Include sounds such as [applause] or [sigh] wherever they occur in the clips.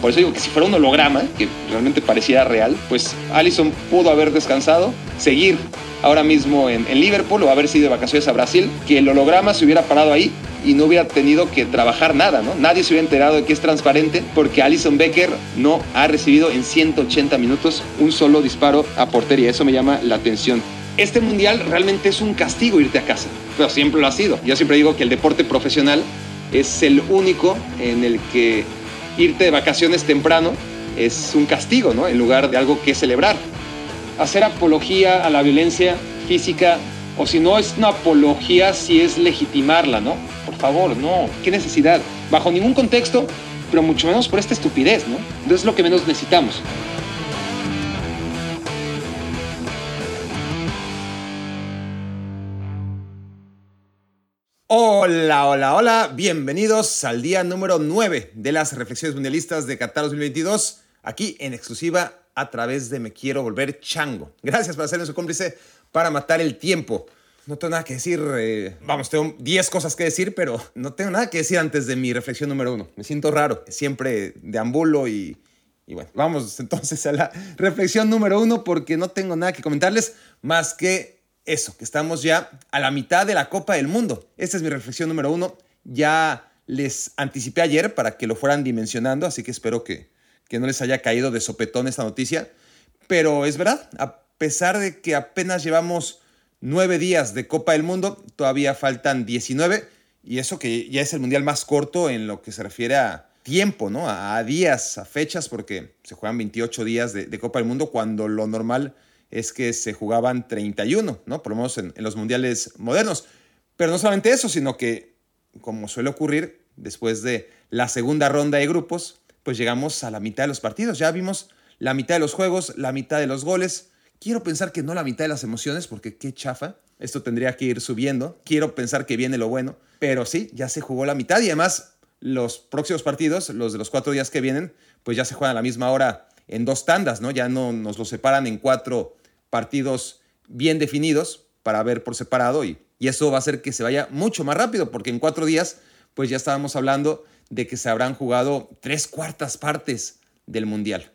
Por eso digo que si fuera un holograma, que realmente pareciera real, pues Allison pudo haber descansado, seguir ahora mismo en, Liverpool o haber sido de vacaciones a Brasil, que el holograma se hubiera parado ahí y no hubiera tenido que trabajar nada, ¿no? Nadie se hubiera enterado de que es transparente porque Alison Becker no ha recibido en 180 minutos un solo disparo a portería. Eso me llama la atención. Este mundial realmente es un castigo irte a casa, pero siempre lo ha sido. Yo siempre digo que el deporte profesional es el único en el que irte de vacaciones temprano es un castigo, ¿no? En lugar de algo que celebrar. Hacer apología a la violencia física o si no es una apología, si es legitimarla, ¿no? Por favor, no. ¿Qué necesidad? Bajo ningún contexto, pero mucho menos por esta estupidez, ¿no? Entonces es lo que menos necesitamos. Hola, hola, hola, bienvenidos al día número 9 de las reflexiones mundialistas de Qatar 2022, aquí en exclusiva a través de Me Quiero Volver Chango. Gracias por hacerme su cómplice para matar el tiempo. No tengo nada que decir, eh, vamos, tengo 10 cosas que decir, pero no tengo nada que decir antes de mi reflexión número uno. Me siento raro, siempre deambulo y, y bueno, vamos entonces a la [laughs] reflexión número uno porque no tengo nada que comentarles más que eso, que estamos ya a la mitad de la Copa del Mundo. Esta es mi reflexión número uno. Ya les anticipé ayer para que lo fueran dimensionando, así que espero que, que no les haya caído de sopetón esta noticia. Pero es verdad, a pesar de que apenas llevamos nueve días de Copa del Mundo, todavía faltan 19, y eso que ya es el mundial más corto en lo que se refiere a tiempo, ¿no? A, días, a fechas, porque se juegan 28 días de, de Copa del Mundo cuando lo normal es que se jugaban 31, ¿no? Por lo menos en, en, los mundiales modernos. Pero no solamente eso, sino que, como suele ocurrir, después de la segunda ronda de grupos, pues llegamos a la mitad de los partidos. Ya vimos la mitad de los juegos, la mitad de los goles. Quiero pensar que no la mitad de las emociones, porque qué chafa. Esto tendría que ir subiendo. Quiero pensar que viene lo bueno. Pero sí, ya se jugó la mitad y además los próximos partidos, los de los cuatro días que vienen, pues ya se juegan a la misma hora en dos tandas, ¿no? Ya no nos lo separan en cuatro partidos bien definidos para ver por separado y, y eso va a hacer que se vaya mucho más rápido porque en cuatro días pues ya estábamos hablando de que se habrán jugado tres cuartas partes del Mundial.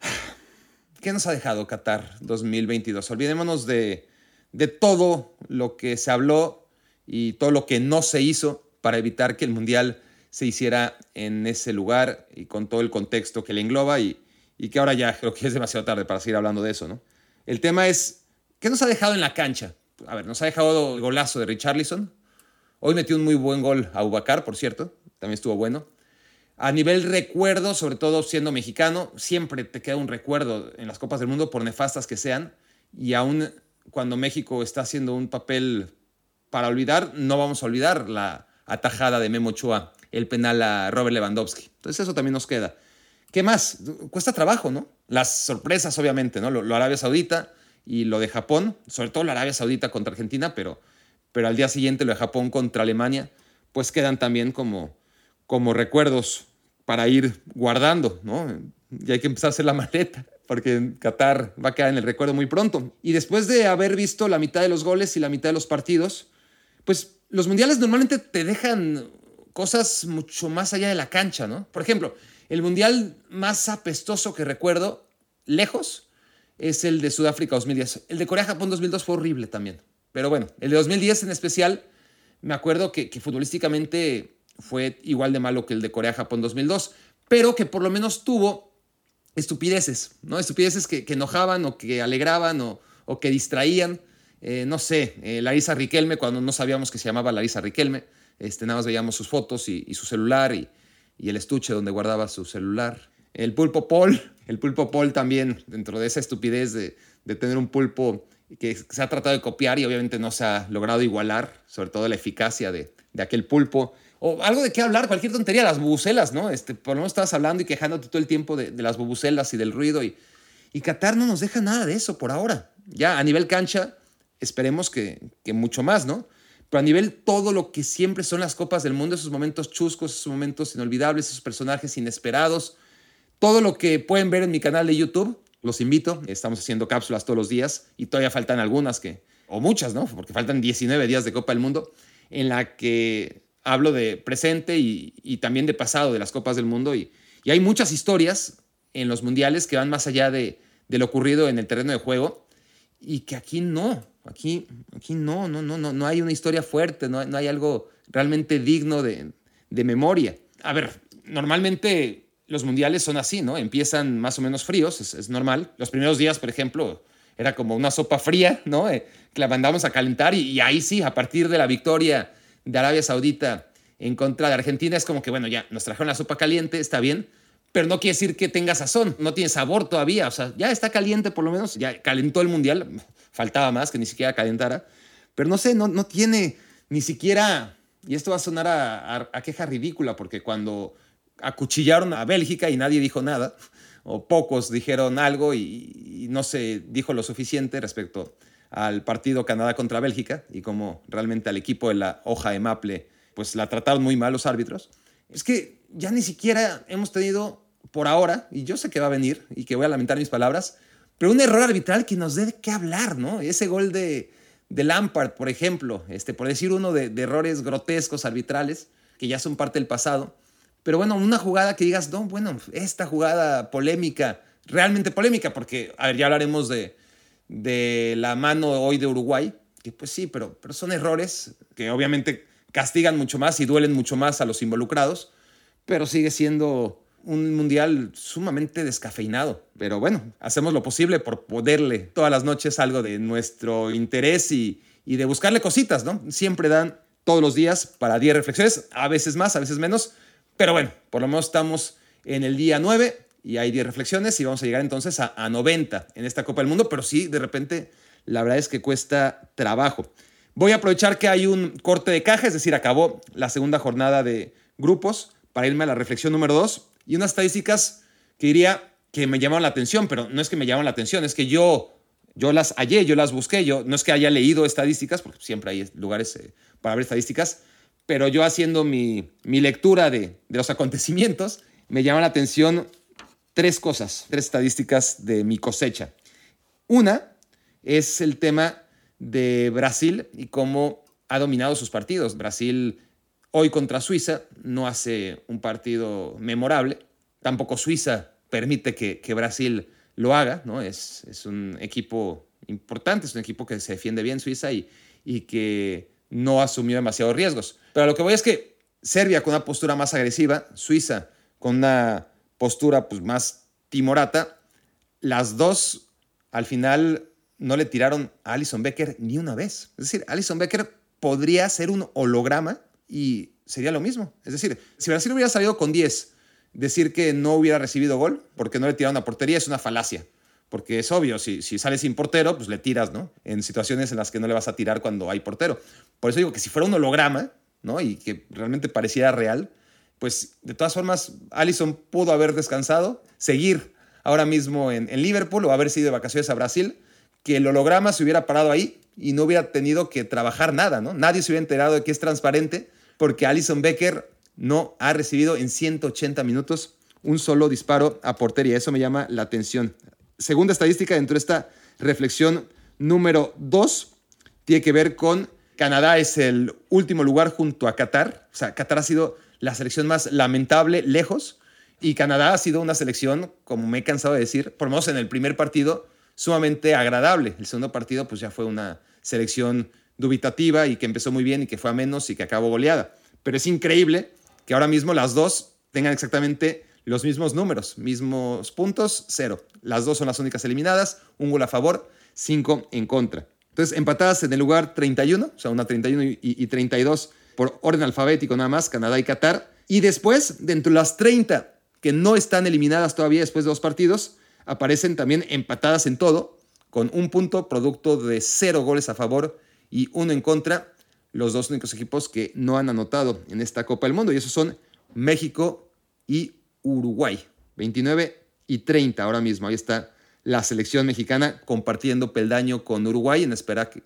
[sighs] ¿Qué nos ha dejado Qatar 2022? Olvidémonos de, de todo lo que se habló y todo lo que no se hizo para evitar que el Mundial se hiciera en ese lugar y con todo el contexto que le engloba y, y que ahora ya [laughs] creo que es demasiado tarde para seguir hablando de eso, ¿no? El tema es, ¿qué nos ha dejado en la cancha? A ver, nos ha dejado el golazo de Richarlison. Hoy metió un muy buen gol a Ubacar, por cierto, también estuvo bueno. A nivel recuerdo, sobre todo siendo mexicano, siempre te queda un recuerdo en las Copas del Mundo, por nefastas que sean, y aún cuando México está haciendo un papel para olvidar, no vamos a olvidar la atajada de Memo Ochoa, el penal a Robert Lewandowski. Entonces eso también nos queda. ¿Qué más? Cuesta trabajo, ¿no? Las sorpresas, obviamente, ¿no? Lo, lo, Arabia Saudita y lo de Japón, sobre todo la Arabia Saudita contra Argentina, pero, pero al día siguiente lo de Japón contra Alemania, pues quedan también como, como recuerdos para ir guardando, ¿no? Y hay que empezar a hacer la [laughs] maleta, porque Qatar va a quedar en el recuerdo muy pronto. Y después de haber visto la mitad de los goles y la mitad de los partidos, pues los mundiales normalmente te dejan cosas mucho más allá de la cancha, ¿no? Por ejemplo, el mundial más apestoso que recuerdo, lejos, es el de Sudáfrica 2010. El de Corea-Japón 2002 fue horrible también. Pero bueno, el de 2010 en especial, me acuerdo que, futbolísticamente fue igual de malo que el de Corea-Japón 2002, pero que por lo menos tuvo estupideces, ¿no? Estupideces que, enojaban o que alegraban o, o que distraían. Eh, no sé, eh, Larisa Riquelme, cuando no sabíamos que se llamaba Larisa Riquelme, este, nada más veíamos sus fotos y, y su celular y, y el estuche donde guardaba su celular. El pulpo Paul, el pulpo Paul también, dentro de esa estupidez de, de, tener un pulpo que se ha tratado de copiar y obviamente no se ha logrado igualar, sobre todo la eficacia de, de aquel pulpo. O algo de qué hablar, cualquier tontería, las bubucelas, ¿no? Este, por lo menos estabas hablando y quejándote todo el tiempo de, de las bubucelas y del ruido. Y, y Qatar no nos deja nada de eso por ahora. Ya a nivel cancha, esperemos que, que mucho más, ¿no? Pero a nivel todo lo que siempre son las copas del mundo, esos momentos chuscos, esos momentos inolvidables, esos personajes inesperados, todo lo que pueden ver en mi canal de YouTube, Los invito, estamos haciendo cápsulas todos los días y todavía faltan algunas que, o muchas, ¿no? Porque faltan 19 días de Copa del Mundo, en la que hablo de presente y, también de pasado de las Copas del Mundo. Y, y, hay muchas historias en los mundiales que van más allá de, de, lo ocurrido en el terreno de juego y que aquí no, aquí, aquí no, no, no, no, no hay una historia fuerte, no, no hay algo realmente digno de, de memoria. A ver, normalmente los mundiales son así, ¿no? Empiezan más o menos fríos, es, normal. Los primeros días, por ejemplo, era como una sopa fría, ¿no? Eh, que la mandamos a calentar y, y, ahí sí, a partir de la victoria de Arabia Saudita en contra de Argentina, es como que, bueno, ya nos trajeron la sopa caliente, está bien, pero no quiere decir que tenga sazón, no tiene sabor todavía, o sea, ya está caliente por lo menos, ya calentó el mundial, [laughs] faltaba más que ni siquiera calentara, pero no sé, no, no tiene ni siquiera, y esto va a sonar a, queja ridícula, porque cuando acuchillaron a Bélgica y nadie dijo nada, o pocos dijeron algo y, no se dijo lo suficiente respecto al partido Canadá contra Bélgica y como realmente al equipo de la hoja de Maple pues la trataron muy mal los árbitros. Es que ya ni siquiera hemos tenido por ahora, y yo sé que va a venir y que voy a lamentar mis palabras, pero un error arbitral que nos dé que hablar, ¿no? Ese gol de, de Lampard, por ejemplo, este, por decir uno de, de errores grotescos arbitrales que ya son parte del pasado pero bueno, una jugada que digas, no, bueno, esta jugada polémica, realmente polémica, porque, a ver, ya hablaremos de, de la mano hoy de Uruguay, que pues sí, pero son errores que obviamente castigan mucho más y duelen mucho más a los involucrados, pero sigue siendo un mundial sumamente descafeinado. Pero bueno, hacemos lo posible por poderle todas las noches algo de nuestro interés y, y de buscarle cositas, ¿no? Siempre dan todos los días para 10 reflexiones, a veces más, a veces menos, pero bueno, por lo menos estamos en el día 9 y hay 10 reflexiones y vamos a llegar entonces a, 90 en esta Copa del Mundo, pero sí, de repente, la verdad es que cuesta trabajo. Voy a aprovechar que hay un corte de caja, es decir, acabó la segunda jornada de grupos para irme a la reflexión número 2 y unas estadísticas que diría que me llamaron la atención, pero no es que me llamaron la atención, es que yo, yo las hallé, yo las busqué, yo no es que haya leído estadísticas, porque siempre hay lugares eh, para ver estadísticas, pero yo haciendo mi, lectura de, los acontecimientos, me llama la atención tres cosas, tres estadísticas de mi cosecha. Una es el tema de Brasil y cómo ha dominado sus partidos. Brasil hoy contra Suiza no hace un partido memorable, tampoco Suiza permite que, Brasil lo haga, ¿no? Es, es, un equipo importante, es un equipo que se defiende bien Suiza y, y que no asumió demasiados riesgos. Pero lo que voy es que Serbia con una postura más agresiva, Suiza con una postura pues, más timorata, las dos al final no le tiraron a Alison Becker ni una vez. Es decir, Alison Becker podría ser un holograma y sería lo mismo. Es decir, si Brasil hubiera salido con 10, decir que no hubiera recibido gol porque no le tiraron a portería es una falacia. Porque es obvio, si, si sales sin portero, pues le tiras, ¿no? En situaciones en las que no le vas a tirar cuando hay portero. Por eso digo que si fuera un holograma, ¿no? Y que realmente pareciera real, pues de todas formas, Allison pudo haber descansado, seguir ahora mismo en, Liverpool o haber sido de vacaciones a Brasil, que el holograma se hubiera parado ahí y no hubiera tenido que trabajar nada, ¿no? Nadie se hubiera enterado de que es transparente porque Alison Becker no ha recibido en 180 minutos un solo disparo a portería. Eso me llama la atención. Segunda estadística dentro de esta reflexión número 2 tiene que ver con Canadá es el último lugar junto a Qatar. O sea, Qatar ha sido la selección más lamentable lejos y Canadá ha sido una selección, como me he cansado de decir, por lo menos en el primer partido, sumamente agradable. El segundo partido pues ya fue una selección dubitativa y que empezó muy bien y que fue a menos y que acabó goleada. Pero es increíble que ahora mismo las dos tengan exactamente los mismos números, mismos puntos, cero. Las dos son las únicas eliminadas, un gol a favor, cinco en contra. Entonces, empatadas en el lugar 31, o sea, una 31 y, 32 por orden alfabético nada más, Canadá y Qatar. Y después, dentro de las 30 que no están eliminadas todavía después de dos partidos, aparecen también empatadas en todo, con un punto producto de cero goles a favor y uno en contra, los dos únicos equipos que no han anotado en esta Copa del Mundo, y esos son México y Uruguay, 29 y 30 ahora mismo, ahí está la selección mexicana compartiendo peldaño con Uruguay en espera que,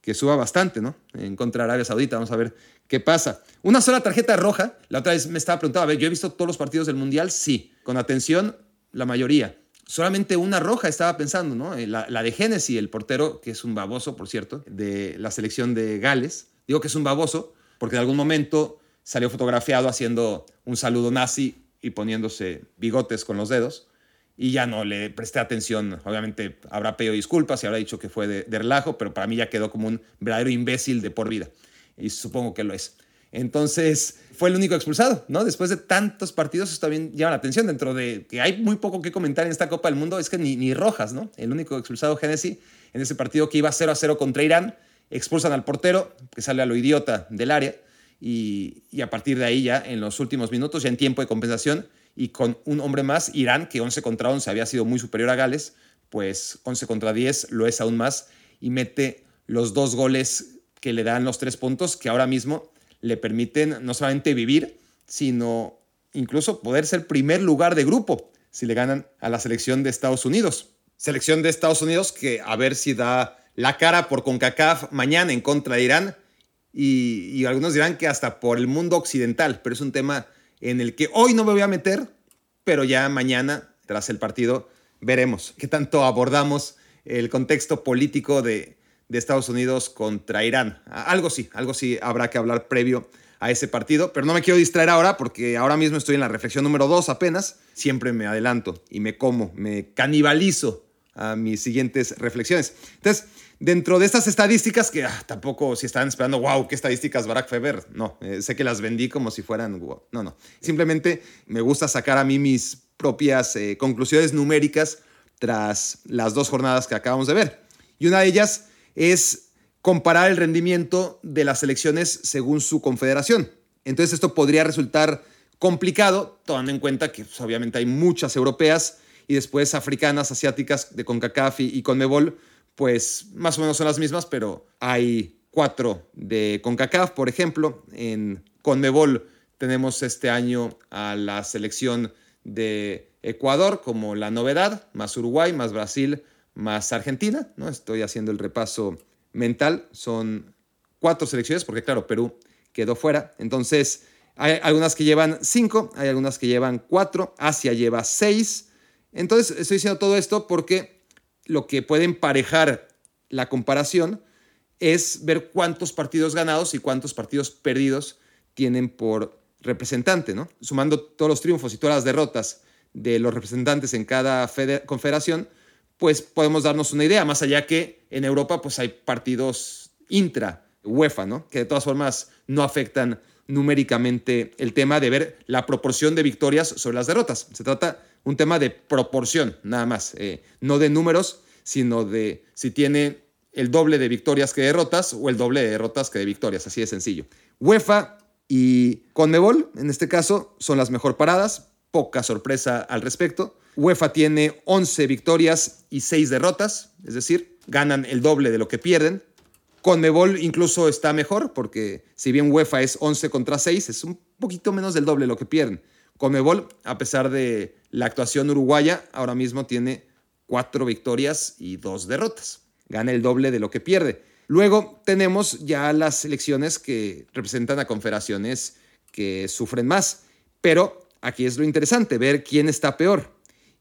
que suba bastante, ¿no? En contra de Arabia Saudita, vamos a ver qué pasa. Una sola tarjeta roja, la otra vez me estaba preguntando, a ver, yo he visto todos los partidos del Mundial, sí, con atención, la mayoría. Solamente una roja estaba pensando, ¿no? Eh, la, de Genesis, el portero, que es un baboso, por cierto, de la selección de Gales. Digo que es un baboso porque en algún momento salió fotografiado haciendo un saludo nazi y poniéndose bigotes con los dedos. Y ya no le presté atención. Obviamente habrá pedido disculpas y habrá dicho que fue de, de relajo, pero para mí ya quedó como un verdadero imbécil de por vida. Y supongo que lo es. Entonces, fue el único expulsado, ¿no? Después de tantos partidos, eso también llama la atención. Dentro de que hay muy poco que comentar en esta Copa del Mundo, es que ni, rojas, ¿no? El único expulsado, Genesis, en ese partido que iba 0 a 0 contra Irán, expulsan al portero, que sale a lo idiota del área, y, y, a partir de ahí, ya en los últimos minutos, ya en tiempo de compensación, y con un hombre más, Irán, que 11 contra 11 había sido muy superior a Gales, pues 11 contra 10 lo es aún más, y mete los dos goles que le dan los tres puntos, que ahora mismo le permiten no solamente vivir, sino incluso poder ser primer lugar de grupo si le ganan a la selección de Estados Unidos. Selección de Estados Unidos que a ver si da la cara por CONCACAF mañana en contra de Irán y, y, algunos dirán que hasta por el mundo occidental, pero es un tema en el que hoy no me voy a meter, pero ya mañana, tras el partido, veremos qué tanto abordamos el contexto político de, de Estados Unidos contra Irán. Algo sí, algo sí habrá que hablar previo a ese partido, pero no me quiero distraer ahora porque ahora mismo estoy en la reflexión número dos apenas. Siempre me adelanto y me como, me canibalizo a mis siguientes reflexiones. Entonces, dentro de estas estadísticas, que ah, tampoco si están esperando, wow, qué estadísticas Barack Feber, no, eh, sé que las vendí como si fueran, wow, no, no. Simplemente me gusta sacar a mí mis propias eh, conclusiones numéricas tras las dos jornadas que acabamos de ver. Y una de ellas es comparar el rendimiento de las selecciones según su confederación. Entonces esto podría resultar complicado, tomando en cuenta que pues, obviamente hay muchas europeas y después africanas, asiáticas de CONCACAF y, CONMEBOL, pues más o menos son las mismas, pero hay cuatro de CONCACAF, por ejemplo. En CONMEBOL tenemos este año a la selección de Ecuador como la novedad, más Uruguay, más Brasil, más Argentina, ¿no? Estoy haciendo el repaso mental, son cuatro selecciones, porque claro, Perú quedó fuera, entonces hay algunas que llevan cinco, hay algunas que llevan cuatro, Asia lleva seis, entonces estoy diciendo todo esto porque lo que puede emparejar la comparación es ver cuántos partidos ganados y cuántos partidos perdidos tienen por representante, ¿no? Sumando todos los triunfos y todas las derrotas de los representantes en cada confederación, pues podemos darnos una idea, más allá que en Europa pues hay partidos intra UEFA, ¿no? Que de todas formas no afectan numéricamente el tema de ver la proporción de victorias sobre las derrotas. Se trata un tema de proporción, nada más, eh, no de números, sino de si tiene el doble de victorias que derrotas o el doble de derrotas que de victorias, así de sencillo. UEFA y Conmebol, en este caso, son las mejor paradas, poca sorpresa al respecto. UEFA tiene 11 victorias y 6 derrotas, es decir, ganan el doble de lo que pierden. Conmebol incluso está mejor porque si bien UEFA es 11 contra 6, es un poquito menos del doble de lo que pierden. Conmebol, a pesar de la actuación uruguaya, ahora mismo tiene 4 victorias y 2 derrotas. Gana el doble de lo que pierde. Luego tenemos ya las selecciones que representan a confederaciones que sufren más, pero aquí es lo interesante, ver quién está peor.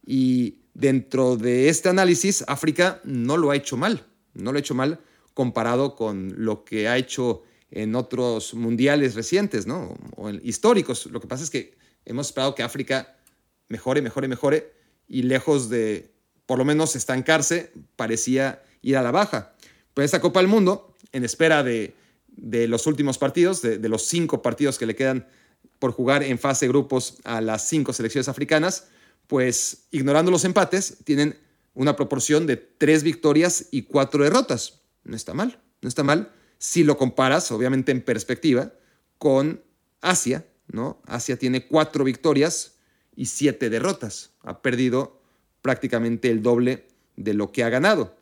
Y dentro de este análisis, África no lo ha hecho mal, no lo ha hecho mal comparado con lo que ha hecho en otros mundiales recientes, ¿no? O históricos. Lo que pasa es que hemos esperado que África mejore, mejore, mejore, y lejos de, por lo menos, estancarse, parecía ir a la baja. Pero esta Copa del Mundo, en espera de, los últimos partidos, de, de los cinco partidos que le quedan por jugar en fase de grupos a las cinco selecciones africanas, pues ignorando los empates, tienen una proporción de tres victorias y cuatro derrotas. No está mal, no está mal si lo comparas, obviamente en perspectiva, con Asia, ¿no? Asia tiene cuatro victorias y siete derrotas. Ha perdido prácticamente el doble de lo que ha ganado.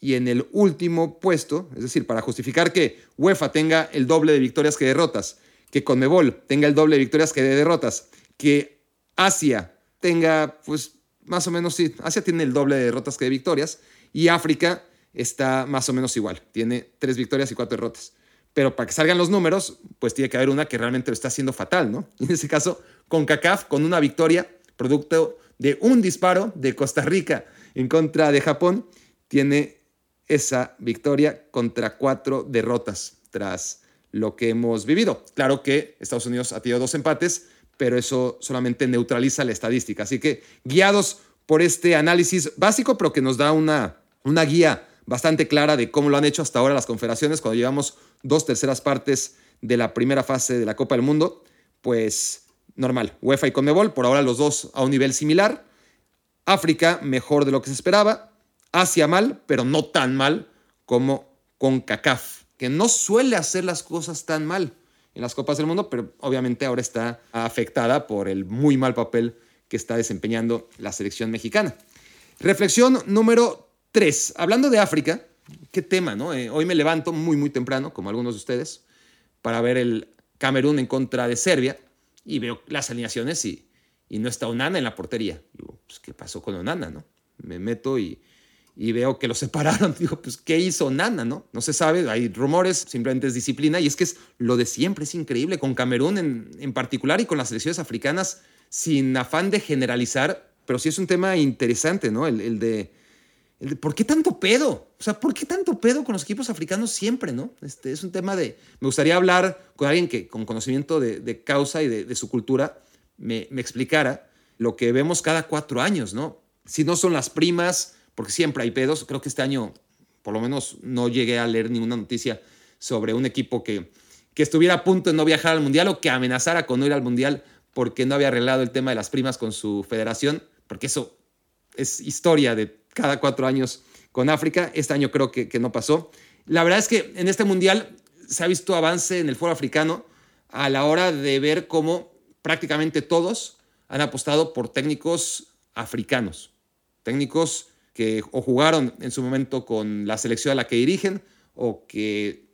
Y en el último puesto, es decir, para justificar que UEFA tenga el doble de victorias que derrotas, que Conmebol tenga el doble de victorias que de derrotas, que Asia tenga, pues más o menos, sí, Asia tiene el doble de derrotas que de victorias y África está más o menos igual, tiene tres victorias y cuatro derrotas. Pero para que salgan los números, pues tiene que haber una que realmente lo está haciendo fatal, ¿no? Y [laughs] en ese caso, con CACAF, con una victoria, producto de un disparo de Costa Rica en contra de Japón, tiene esa victoria contra cuatro derrotas tras lo que hemos vivido. Claro que Estados Unidos ha tenido dos empates, pero eso solamente neutraliza la estadística. Así que guiados por este análisis básico, pero que nos da una, una guía bastante clara de cómo lo han hecho hasta ahora las confederaciones, cuando llevamos dos terceras partes de la primera fase de la Copa del Mundo, pues normal. UEFA y Conmebol, por ahora los dos a un nivel similar. África mejor de lo que se esperaba. Asia mal, pero no tan mal como con CACAF, que no suele hacer las cosas tan mal en las Copas del Mundo, pero obviamente ahora está afectada por el muy mal papel que está desempeñando la selección mexicana. Reflexión número 3. Hablando de África, qué tema, ¿no? Eh, hoy me levanto muy, muy temprano, como algunos de ustedes, para ver el Camerún en contra de Serbia y veo las alineaciones y, y no está Onana en la portería. Digo, pues, ¿qué pasó con Onana, no? Me meto y, y veo que lo separaron. [laughs] Digo, pues, ¿qué hizo Onana, no? No se sabe, hay rumores, simplemente es disciplina y es que es lo de siempre, es increíble, con Camerún en, en particular y con las selecciones africanas, sin afán de generalizar, pero sí es un tema interesante, ¿no? El, de, el de, ¿por qué tanto pedo? O sea, ¿por qué tanto pedo con los equipos africanos siempre, no? Este, es un tema de, me gustaría hablar con alguien que con conocimiento de, de causa y de, de su cultura, me, explicara lo que vemos cada cuatro años, ¿no? Si no son las primas, porque siempre hay pedos, creo que este año por lo menos no llegué a leer ninguna noticia sobre un equipo que, que estuviera a punto de no viajar al Mundial o que amenazara con no ir al Mundial porque no había arreglado el tema de las primas con su federación, porque eso es historia de cada cuatro años con África. Este año creo que, que no pasó. La verdad es que en este Mundial se ha visto avance en el foro africano a la hora de ver cómo prácticamente todos han apostado por técnicos africanos, técnicos que o jugaron en su momento con la selección a la que dirigen o que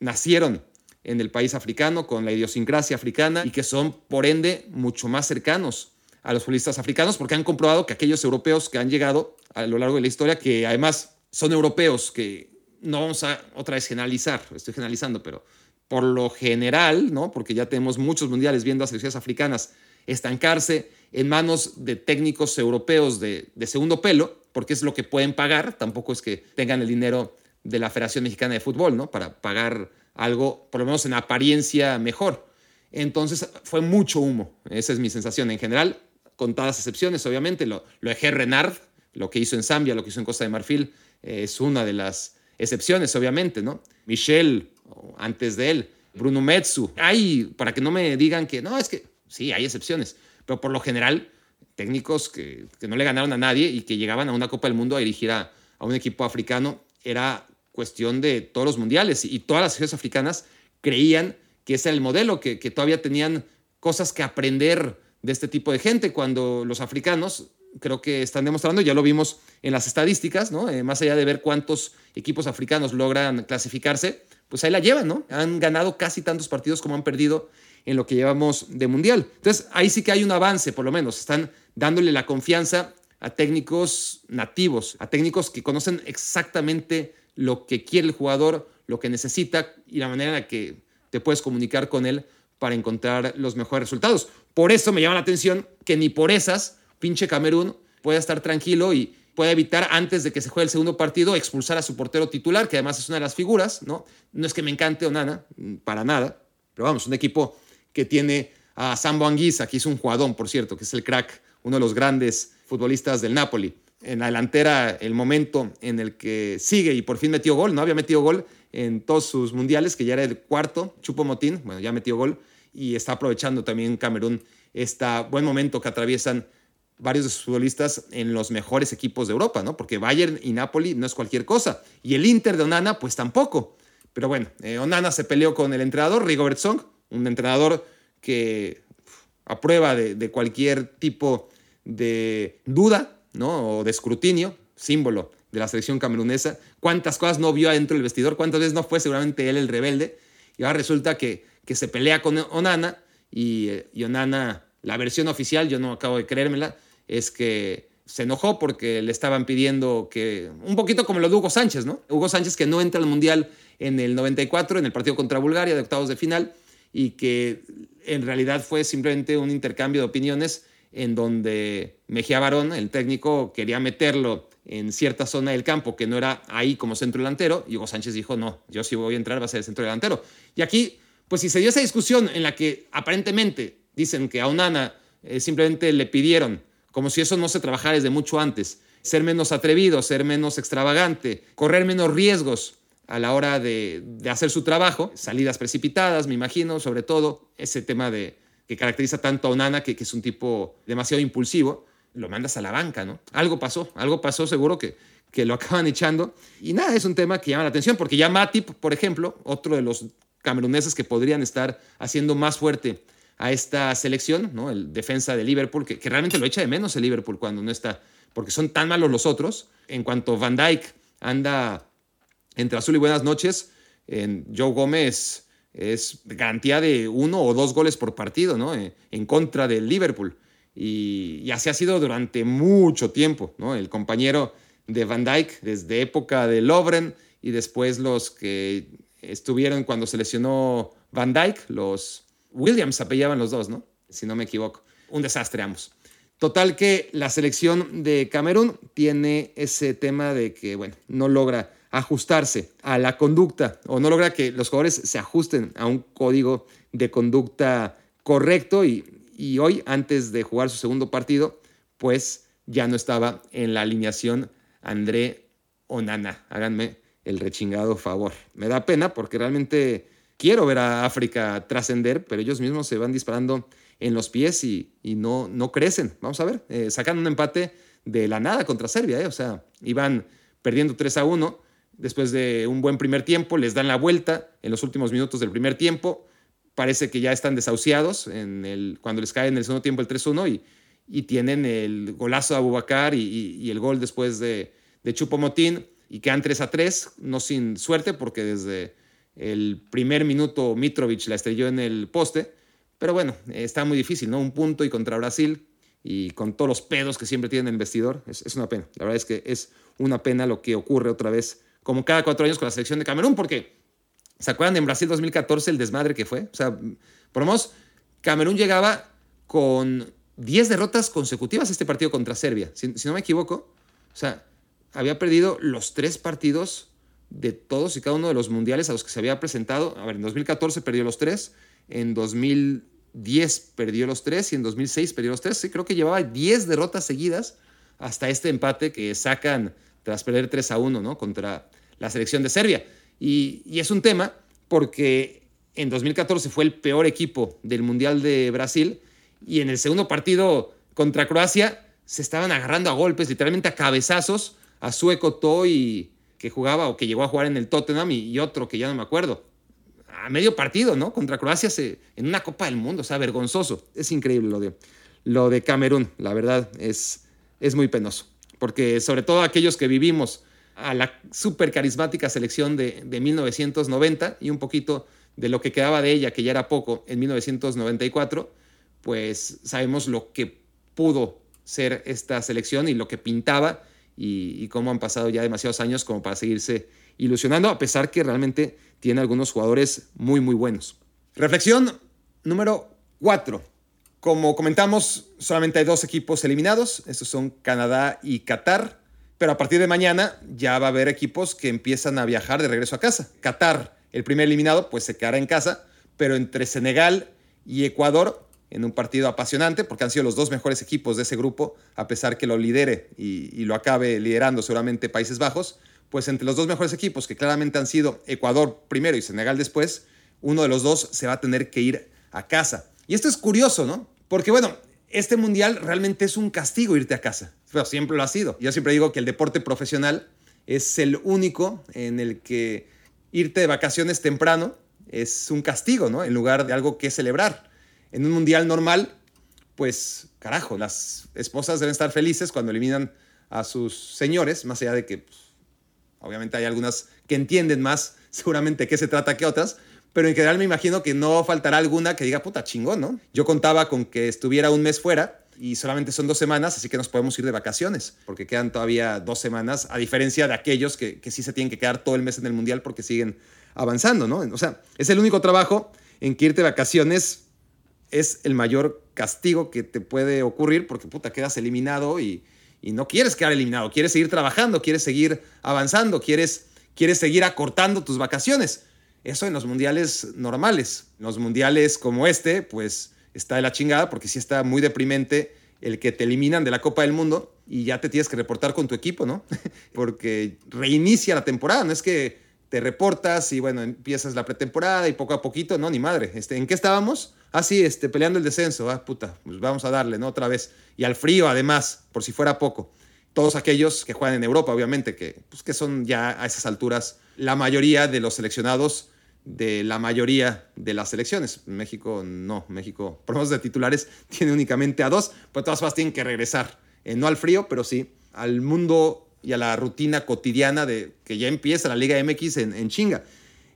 nacieron en el país africano con la idiosincrasia africana y que son por ende mucho más cercanos a los futbolistas africanos porque han comprobado que aquellos europeos que han llegado a lo largo de la historia, que además son europeos que no vamos a otra vez generalizar, estoy generalizando, pero por lo general, ¿no? porque ya tenemos muchos mundiales viendo a selecciones africanas estancarse en manos de técnicos europeos de, segundo pelo, porque es lo que pueden pagar, tampoco es que tengan el dinero de la Federación Mexicana de Fútbol, ¿no? Para pagar algo, por lo menos en apariencia, mejor. Entonces fue mucho humo, esa es mi sensación en general, con todas excepciones, obviamente, lo, lo de Renard, lo que hizo en Zambia, lo que hizo en Costa de Marfil, eh, es una de las excepciones, obviamente, ¿no? Michel antes de él, Bruno Metsu. Hay, para que no me digan que no, es que sí, hay excepciones, pero por lo general, técnicos que, no le ganaron a nadie y que llegaban a una Copa del Mundo a dirigir a, a un equipo africano, era cuestión de todos los mundiales y todas las ciudades africanas creían que ese era el modelo, que, que todavía tenían cosas que aprender de este tipo de gente, cuando los africanos creo que están demostrando, ya lo vimos en las estadísticas, ¿no? Eh, más allá de ver cuántos equipos africanos logran clasificarse, pues ahí la llevan, ¿no? Han ganado casi tantos partidos como han perdido en lo que llevamos de mundial. Entonces, ahí sí que hay un avance, por lo menos. Están dándole la confianza a técnicos nativos, a técnicos que conocen exactamente lo que quiere el jugador, lo que necesita y la manera en la que te puedes comunicar con él para encontrar los mejores resultados. Por eso me llama la atención que ni por esas, pinche Camerún pueda estar tranquilo y puede evitar antes de que se juegue el segundo partido expulsar a su portero titular, que además es una de las figuras, ¿no? No es que me encante o nada, para nada, pero vamos, un equipo que tiene a Sambo Anguisa, que es un jugadón, por cierto, que es el crack, uno de los grandes futbolistas del Napoli. En la delantera, el momento en el que sigue y por fin metió gol, no había metido gol en todos sus mundiales, que ya era el cuarto, Chupo Motín, bueno, ya metió gol y está aprovechando también Camerún este buen momento que atraviesan varios de sus futbolistas en los mejores equipos de Europa, ¿no? Porque Bayern y Napoli no es cualquier cosa. Y el Inter de Onana, pues tampoco. Pero bueno, eh, Onana se peleó con el entrenador, Rigobert Song, un entrenador que a prueba de, cualquier tipo de duda, ¿no? O de escrutinio, símbolo de la selección camerunesa. ¿Cuántas cosas no vio adentro del vestidor? ¿Cuántas veces no fue seguramente él el rebelde? Y ahora resulta que, que se pelea con Onana y, eh, y Onana, la versión oficial, yo no acabo de creérmela, es que se enojó porque le estaban pidiendo que, un poquito como lo de Hugo Sánchez, ¿no? Hugo Sánchez que no entra al Mundial en el 94, en el partido contra Bulgaria de octavos de final, y que en realidad fue simplemente un intercambio de opiniones en donde Mejía Barón, el técnico, quería meterlo en cierta zona del campo que no era ahí como centro delantero, y Hugo Sánchez dijo, no, yo si voy a entrar va a ser el centro delantero. Y aquí, pues si se dio esa discusión en la que aparentemente dicen que a Onana eh, simplemente le pidieron, como si eso no se trabajara desde mucho antes, ser menos atrevido, ser menos extravagante, correr menos riesgos a la hora de, de hacer su trabajo, salidas precipitadas, me imagino, sobre todo ese tema de, que caracteriza tanto a Onana, que, que es un tipo demasiado impulsivo, lo mandas a la banca, ¿no? Algo pasó, algo pasó seguro que, que lo [laughs] acaban echando. Y nada, es un tema que llama la atención, porque ya Matip, por ejemplo, otro de los cameruneses que podrían estar haciendo más fuerte a esta selección, ¿no? El defensa de Liverpool, que, que realmente lo echa de menos el Liverpool cuando no está, porque son tan malos los otros. En cuanto Van Dijk anda entre azul y buenas noches, en Joe Gómez es garantía de uno o dos goles por partido, ¿no? En contra del Liverpool y, así ha sido durante mucho tiempo, ¿no? El compañero de Van Dyke desde época de Lovren y después los que estuvieron cuando se lesionó Van Dyke, los Williams apellaban los dos, ¿no? Si no me equivoco. Un desastre ambos. Total que la selección de Camerún tiene ese tema de que, bueno, no logra ajustarse a la conducta o no logra que los jugadores se ajusten a un código de conducta correcto y y hoy, antes de jugar su segundo partido, pues ya no estaba en la alineación André Onana. Háganme el rechingado favor. Me da pena porque realmente quiero ver a África trascender, pero ellos mismos se van disparando en los pies y, no, no crecen. Vamos a ver, eh, sacan un empate de la nada contra Serbia, eh. o sea, iban perdiendo 3 a 1 después de un buen primer tiempo, les dan la vuelta en los últimos minutos del primer tiempo, parece que ya están desahuciados en el, cuando les cae en el segundo tiempo el 3-1 y, y, tienen el golazo de Abubakar y, y, el gol después de, de Chupomotín y quedan 3-3, no sin suerte porque desde el primer minuto Mitrovic la estrelló en el poste, pero bueno, está muy difícil, ¿no? Un punto y contra Brasil y con todos los pedos que siempre tienen el vestidor, es, es una pena. La verdad es que es una pena lo que ocurre otra vez, como cada cuatro años con la selección de Camerún, porque ¿Se acuerdan en Brasil 2014 el desmadre que fue? O sea, por menos Camerún llegaba con 10 derrotas consecutivas este partido contra Serbia, si, no me equivoco. O sea, había perdido los tres partidos de todos y cada uno de los mundiales a los que se había presentado. A ver, en 2014 perdió los tres, en 2010 perdió los tres y en 2006 perdió los tres. Sí, creo que llevaba 10 derrotas seguidas hasta este empate que sacan tras perder 3 a 1 ¿no? contra la selección de Serbia. Y, es un tema porque en 2014 fue el peor equipo del Mundial de Brasil y en el segundo partido contra Croacia se estaban agarrando a golpes, literalmente a cabezazos, a Sueco Toy que jugaba o que llegó a jugar en el Tottenham y, otro que ya no me acuerdo. A medio partido, ¿no? Contra Croacia en una Copa del Mundo, o sea, vergonzoso. Es increíble lo de, lo de Camerún, la verdad, es, es muy penoso. Porque sobre todo aquellos que vivimos a la súper carismática selección de, 1990 y un poquito de lo que quedaba de ella, que ya era poco, en 1994, pues sabemos lo que pudo ser esta selección y lo que pintaba y, cómo han pasado ya demasiados años como para seguirse ilusionando, a pesar que realmente tiene algunos jugadores muy, muy buenos. Reflexión número 4. Como comentamos, solamente hay dos equipos eliminados, estos son Canadá y Qatar. Pero a partir de mañana ya va a haber equipos que empiezan a viajar de regreso a casa. Qatar, el primer eliminado, pues se quedará en casa, pero entre Senegal y Ecuador, en un partido apasionante, porque han sido los dos mejores equipos de ese grupo, a pesar que lo lidere y, lo acabe liderando seguramente Países Bajos, pues entre los dos mejores equipos, que claramente han sido Ecuador primero y Senegal después, uno de los dos se va a tener que ir a casa. Y esto es curioso, ¿no? Porque bueno, este mundial realmente es un castigo irte a casa. Pero siempre lo ha sido. Yo siempre digo que el deporte profesional es el único en el que irte de vacaciones temprano es un castigo, ¿no? En lugar de algo que celebrar. En un mundial normal, pues, carajo, las esposas deben estar felices cuando eliminan a sus señores, más allá de que, pues, obviamente hay algunas que entienden más [laughs] seguramente qué se trata que otras, pero en general me imagino que no faltará alguna que diga, puta, chingón, ¿no? Yo contaba con que estuviera un mes fuera y solamente son dos semanas, así que nos podemos ir de vacaciones, porque quedan todavía dos semanas, a diferencia de aquellos que, que sí se tienen que quedar todo el mes en el Mundial porque siguen avanzando, ¿no? O sea, es el único trabajo en que irte de vacaciones es el mayor castigo que te puede ocurrir porque puta, quedas eliminado y, y no quieres quedar eliminado, quieres seguir trabajando, quieres seguir avanzando, quieres, quieres seguir acortando tus vacaciones. Eso en los mundiales normales. En los mundiales como este, pues está de la chingada porque sí está muy deprimente el que te eliminan de la Copa del Mundo y ya te tienes que reportar con tu equipo, ¿no? [laughs] porque reinicia la temporada, no es que te reportas y bueno, empiezas la pretemporada y poco a poquito, no, ni madre. Este, ¿En qué estábamos? Ah, sí, este, peleando el descenso. Ah, puta, pues vamos a darle, ¿no? Otra vez. Y al frío, además, por si fuera poco. Todos aquellos que juegan en Europa, obviamente, que, pues, que son ya a esas alturas la mayoría de los seleccionados de la mayoría de las selecciones. México no, México, por lo menos de titulares, [laughs] tiene únicamente a dos, pero todas formas tienen que regresar, eh, no al frío, pero sí al mundo y a la rutina cotidiana de que ya empieza la Liga MX en, en chinga.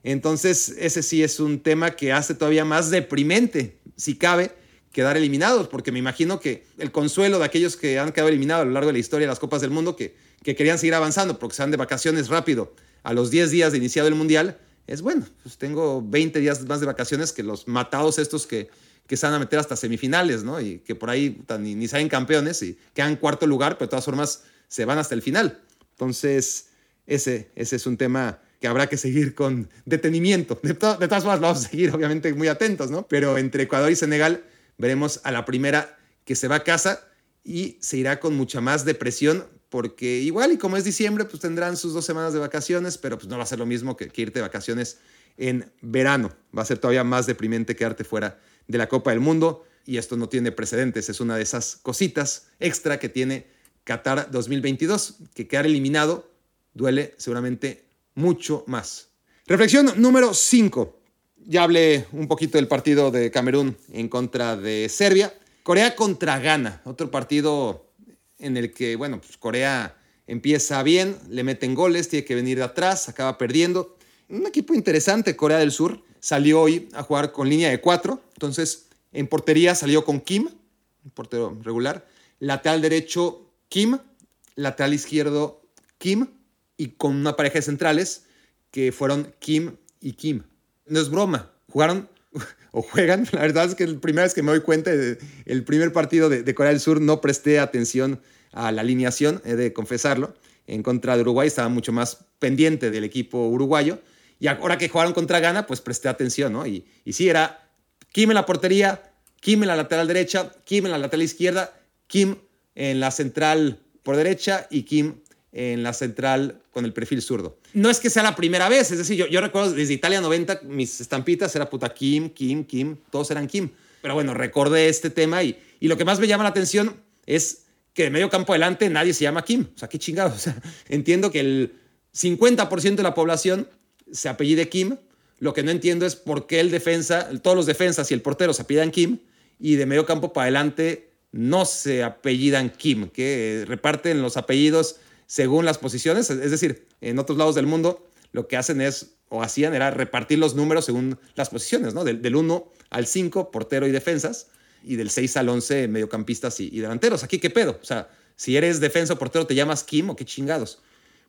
Entonces, ese sí es un tema que hace todavía más deprimente, si cabe, quedar eliminados, porque me imagino que el consuelo de aquellos que han quedado eliminados a lo largo de la historia de las Copas del Mundo, que, que querían seguir avanzando porque se van de vacaciones rápido a los 10 días de iniciado el Mundial, es bueno, pues tengo 20 días más de vacaciones que los matados estos que, que se van a meter hasta semifinales, ¿no? Y que por ahí ni, ni salen campeones y quedan cuarto lugar, pero de todas formas se van hasta el final. Entonces, ese, ese es un tema que habrá que seguir con detenimiento. De, todas formas, vamos a seguir obviamente muy atentos, ¿no? Pero entre Ecuador y Senegal veremos a la primera que se va a casa y se irá con mucha más depresión porque igual y como es diciembre, pues tendrán sus dos semanas de vacaciones, pero pues no va a ser lo mismo que, que irte de vacaciones en verano. Va a ser todavía más deprimente quedarte fuera de la Copa del Mundo y esto no tiene precedentes, es una de esas cositas extra que tiene Qatar 2022, que quedar eliminado duele seguramente mucho más. Reflexión número 5. Ya hablé un poquito del partido de Camerún en contra de Serbia. Corea contra Ghana, otro partido en el que, bueno, pues Corea empieza bien, le meten goles, tiene que venir de atrás, acaba perdiendo. Un equipo interesante, Corea del Sur, salió hoy a jugar con línea de cuatro, entonces en portería salió con Kim, portero regular, lateral derecho Kim, lateral izquierdo Kim y con una pareja de centrales que fueron Kim y Kim. No es broma, jugaron o juegan, [laughs] la verdad es que la primera vez que me doy cuenta del primer partido de, Corea del Sur no presté atención a la alineación, he de confesarlo. En contra de Uruguay estaba mucho más pendiente del equipo uruguayo. Y ahora que jugaron contra Ghana, pues presté atención, ¿no? Y, y sí, era Kim en la portería, Kim en la lateral derecha, Kim en la lateral izquierda, Kim en la central por derecha y Kim en la central con el perfil zurdo. No es que sea la primera vez, es decir, yo, yo recuerdo desde Italia 90, mis estampitas era puta Kim, Kim, Kim, todos eran Kim. Pero bueno, recordé este tema y, y lo que más me llama la atención es que de medio campo adelante nadie se llama Kim. O sea, qué chingados. [laughs] O sea, entiendo que el 50% de la población se apellide Kim. Lo que no entiendo es por qué el defensa, todos los defensas y el portero se apellidan Kim y de medio campo para adelante no se apellidan Kim, que reparten los apellidos según las posiciones. Es decir, en otros lados del mundo lo que hacen es, o hacían, era repartir los números según las posiciones, ¿no? Del, 1 al 5, portero y defensas, y del 6 al 11, mediocampistas y, delanteros. Aquí, ¿qué pedo? O sea, si eres defensa o portero, ¿te llamas Kim o qué chingados?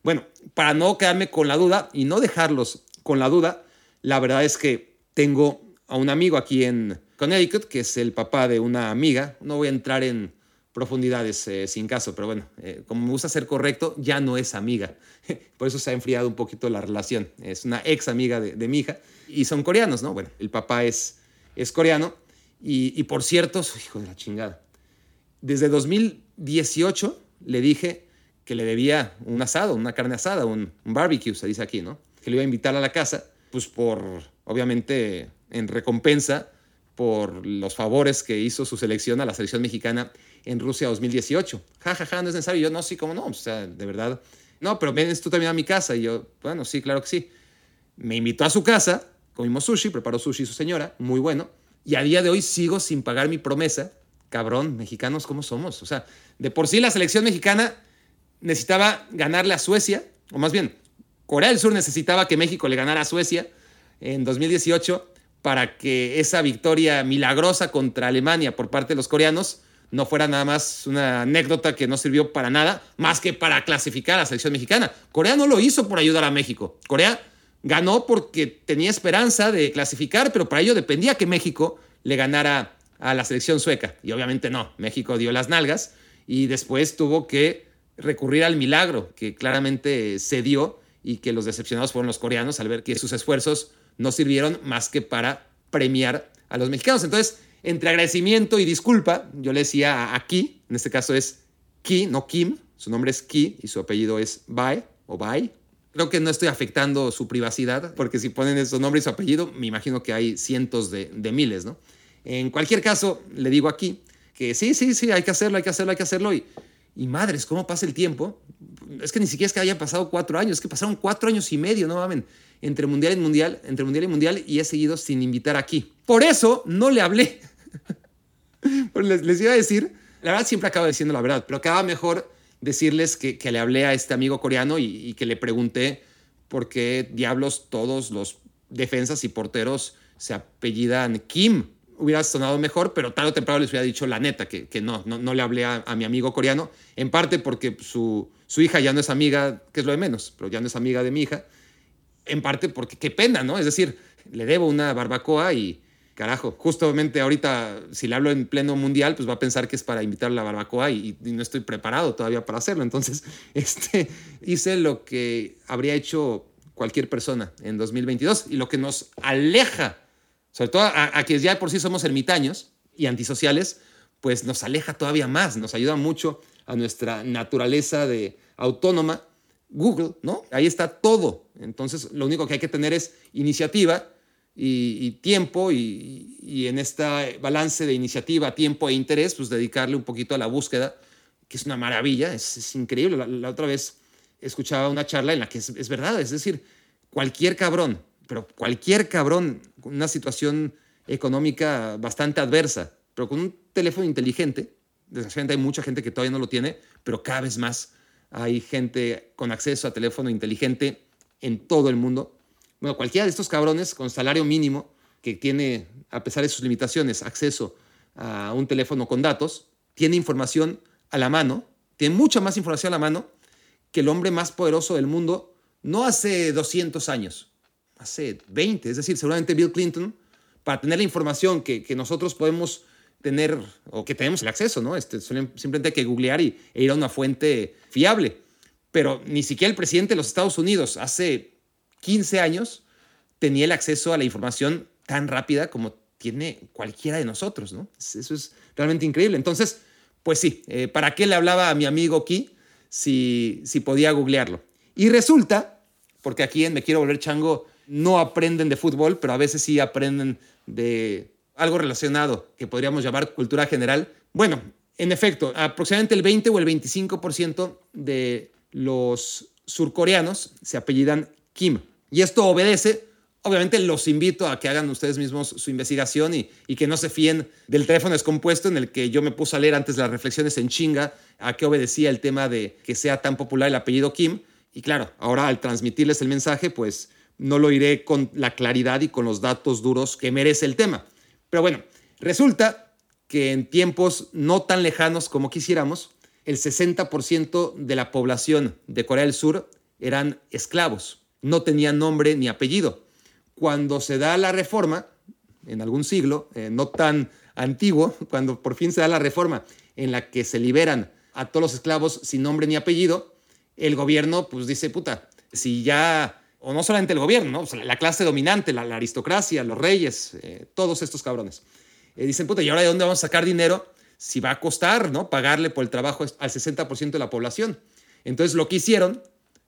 Bueno, para no quedarme con la duda y no dejarlos con la duda, la verdad es que tengo a un amigo aquí en Connecticut, que es el papá de una amiga. No voy a entrar en profundidades eh, sin caso, pero bueno, eh, como me gusta ser correcto, ya no es amiga. [laughs] Por eso se ha enfriado un poquito la relación. Es una ex amiga de, mi hija y son coreanos, ¿no? Bueno, el papá es, es coreano y, por cierto, su hijo de la chingada. Desde 2018 le dije que le debía un asado, una carne asada, un, un barbecue, se dice aquí, ¿no? Que le iba a invitar a la casa, pues por, obviamente, en recompensa por los favores que hizo su selección a la selección mexicana en Rusia 2018. Ja, ja, ja, no es necesario. Yo no, sí, como no. O sea, de verdad. No, pero vienes tú también a mi casa. Y yo, bueno, sí, claro que sí. Me invitó a su casa, comimos sushi, preparó sushi su señora, muy bueno. Y a día de hoy sigo sin pagar mi promesa. Cabrón, mexicanos, ¿cómo somos? O sea, de por sí la selección mexicana necesitaba ganarle a Suecia, o más bien, Corea del Sur necesitaba que México le ganara a Suecia en 2018 para que esa victoria milagrosa contra Alemania por parte de los coreanos no fuera nada más una anécdota que no sirvió para nada, más que para clasificar a la selección mexicana. Corea no lo hizo por ayudar a México. Corea ganó porque tenía esperanza de clasificar, pero para ello dependía que México le ganara a la selección sueca. Y obviamente no, México dio las nalgas y después tuvo que recurrir al milagro que claramente se dio y que los decepcionados fueron los coreanos al ver que sus esfuerzos no sirvieron más que para premiar a los mexicanos. Entonces, entre agradecimiento y disculpa, yo le decía a Ki, en este caso es Ki, no Kim, su nombre es Ki y su apellido es Bai o Bai. Creo que no estoy afectando su privacidad, porque si ponen su nombre y su apellido, me imagino que hay cientos de, miles, ¿no? En cualquier caso, le digo aquí que sí, sí, sí, hay que hacerlo, hay que hacerlo, hay que hacerlo. Y, y madres, ¿cómo pasa el tiempo? Es que ni siquiera es que hayan pasado cuatro años, es que pasaron cuatro años y medio, no mamen, entre mundial y mundial, entre mundial y mundial, y he seguido sin invitar aquí. Por eso no le hablé. [laughs] les, les, iba a decir, la verdad siempre acabo diciendo la verdad, pero acaba mejor decirles que, que, le hablé a este amigo coreano y, y que le pregunté por qué diablos todos los defensas y porteros se apellidan Kim hubiera sonado mejor, pero tarde o temprano les hubiera dicho la neta, que, que no, no, no, le hablé a, a, mi amigo coreano, en parte porque su, su, hija ya no es amiga, que es lo de menos, pero ya no es amiga de mi hija, en parte porque qué pena, ¿no? Es decir, le debo una barbacoa y carajo, justamente ahorita si le hablo en pleno mundial, pues va a pensar que es para invitar a la barbacoa y, no estoy preparado todavía para hacerlo. Entonces, [laughs] este, hice lo que habría hecho cualquier persona en 2022 y lo que nos aleja sobre todo a, a quienes ya por sí somos ermitaños y antisociales, pues nos aleja todavía más, nos ayuda mucho a nuestra naturaleza de autónoma. Google, ¿no? Ahí está todo. Entonces, lo único que hay que tener es iniciativa y, tiempo y, en este balance de iniciativa, tiempo e interés, pues dedicarle un poquito a la búsqueda, que es una maravilla, es, increíble. La, la, otra vez escuchaba una charla en la que es, es verdad, es decir, cualquier cabrón pero cualquier cabrón con una situación económica bastante adversa, pero con un teléfono inteligente, desgraciadamente hay mucha gente que todavía no lo tiene, pero cada vez más hay gente con acceso a teléfono inteligente en todo el mundo. Bueno, cualquiera de estos cabrones con salario mínimo que tiene, a pesar de sus limitaciones, acceso a un teléfono con datos, tiene información a la mano, tiene mucha más información a la mano que el hombre más poderoso del mundo, no hace 200 años, hace 20, es decir, seguramente Bill Clinton, para tener la información que, nosotros podemos tener o que tenemos el acceso, ¿no? Este, simplemente hay que googlear y, e ir a una fuente fiable. Pero ni siquiera el presidente de los Estados Unidos hace 15 años tenía el acceso a la información tan rápida como tiene cualquiera de nosotros, ¿no? Eso es realmente increíble. Entonces, pues sí, eh, ¿para qué le hablaba a mi amigo aquí si, si podía googlearlo? Y resulta, porque aquí en Me Quiero Volver Chango no aprenden de fútbol, pero a veces sí aprenden de algo relacionado que podríamos llamar cultura general. Bueno, en efecto, aproximadamente el 20 o el 25% de los surcoreanos se apellidan Kim. Y esto obedece, obviamente los invito a que hagan ustedes mismos su investigación y, que no se fíen del teléfono descompuesto en el que yo me puse a leer antes las reflexiones en chinga a qué obedecía el tema de que sea tan popular el apellido Kim. Y claro, ahora al transmitirles el mensaje, pues no lo iré con la claridad y con los datos duros que merece el tema. Pero bueno, resulta que en tiempos no tan lejanos como quisiéramos, el 60% de la población de Corea del Sur eran esclavos, no tenían nombre ni apellido. Cuando se da la reforma, en algún siglo, eh, no tan antiguo, [laughs] cuando por fin se da la reforma en la que se liberan a todos los esclavos sin nombre ni apellido, el gobierno pues dice, puta, si ya o no solamente el gobierno, la clase dominante, la, la aristocracia, los reyes, eh, todos estos cabrones. Eh, dicen, puta, ¿y ahora de dónde vamos a sacar dinero si va a costar ¿no? pagarle por el trabajo al 60% de la población? Entonces lo que hicieron,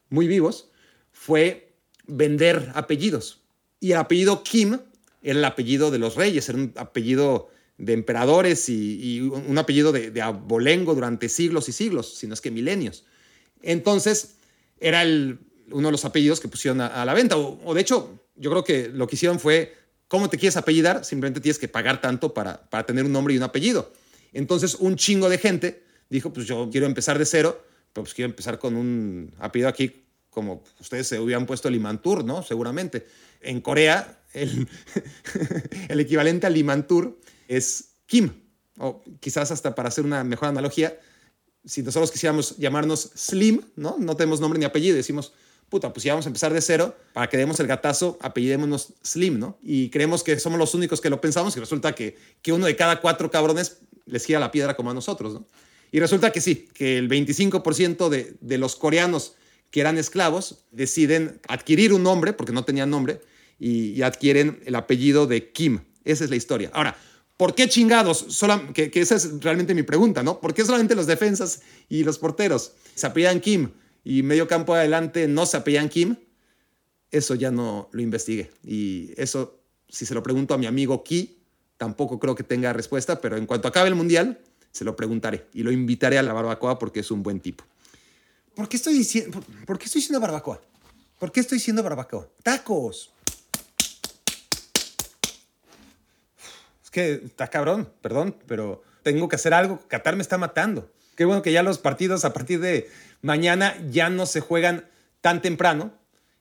muy vivos, fue vender apellidos. Y el apellido Kim era el apellido de los reyes, era un apellido de emperadores y, un apellido de, abolengo durante siglos y siglos, si no es que milenios. Entonces, era uno de los apellidos que pusieron a, la venta. O, o, de hecho, yo creo que lo que hicieron fue, ¿cómo te quieres apellidar? Simplemente tienes que pagar tanto para, para tener un nombre y un apellido. Entonces, un chingo de gente dijo, pues yo quiero empezar de cero, pero pues quiero empezar con un apellido aquí como ustedes se hubieran puesto Limantur, ¿no? Seguramente. En Corea, el, [laughs] el equivalente a Limantur es Kim, o quizás hasta para hacer una mejor analogía, si nosotros quisiéramos llamarnos Slim, ¿no? No tenemos nombre ni apellido, decimos, puta, pues ya vamos a empezar de cero, para que demos el gatazo, apellidémonos Slim, ¿no? Y creemos que somos los únicos que lo pensamos y resulta que, que uno de cada cuatro cabrones les gira la piedra como a nosotros, ¿no? Y resulta que sí, que el 25% de, de los coreanos que eran esclavos deciden adquirir un nombre, porque no tenían nombre, y, adquieren el apellido de Kim. Esa es la historia. Ahora, ¿Por qué chingados? Sola, que, esa es realmente mi pregunta, ¿no? ¿Por qué solamente los defensas y los porteros se apellan Kim y medio campo adelante no se apellan Kim? Eso ya no lo investigué. Y eso, si se lo pregunto a mi amigo Ki, tampoco creo que tenga respuesta, pero en cuanto acabe el mundial, se lo preguntaré y lo invitaré a la barbacoa porque es un buen tipo. ¿Por qué estoy diciendo, por qué estoy diciendo barbacoa? ¿Por qué estoy diciendo barbacoa? Tacos. que está cabrón, perdón, pero tengo que hacer algo. Qatar me está matando. Qué bueno que ya los partidos a partir de mañana ya no se juegan tan temprano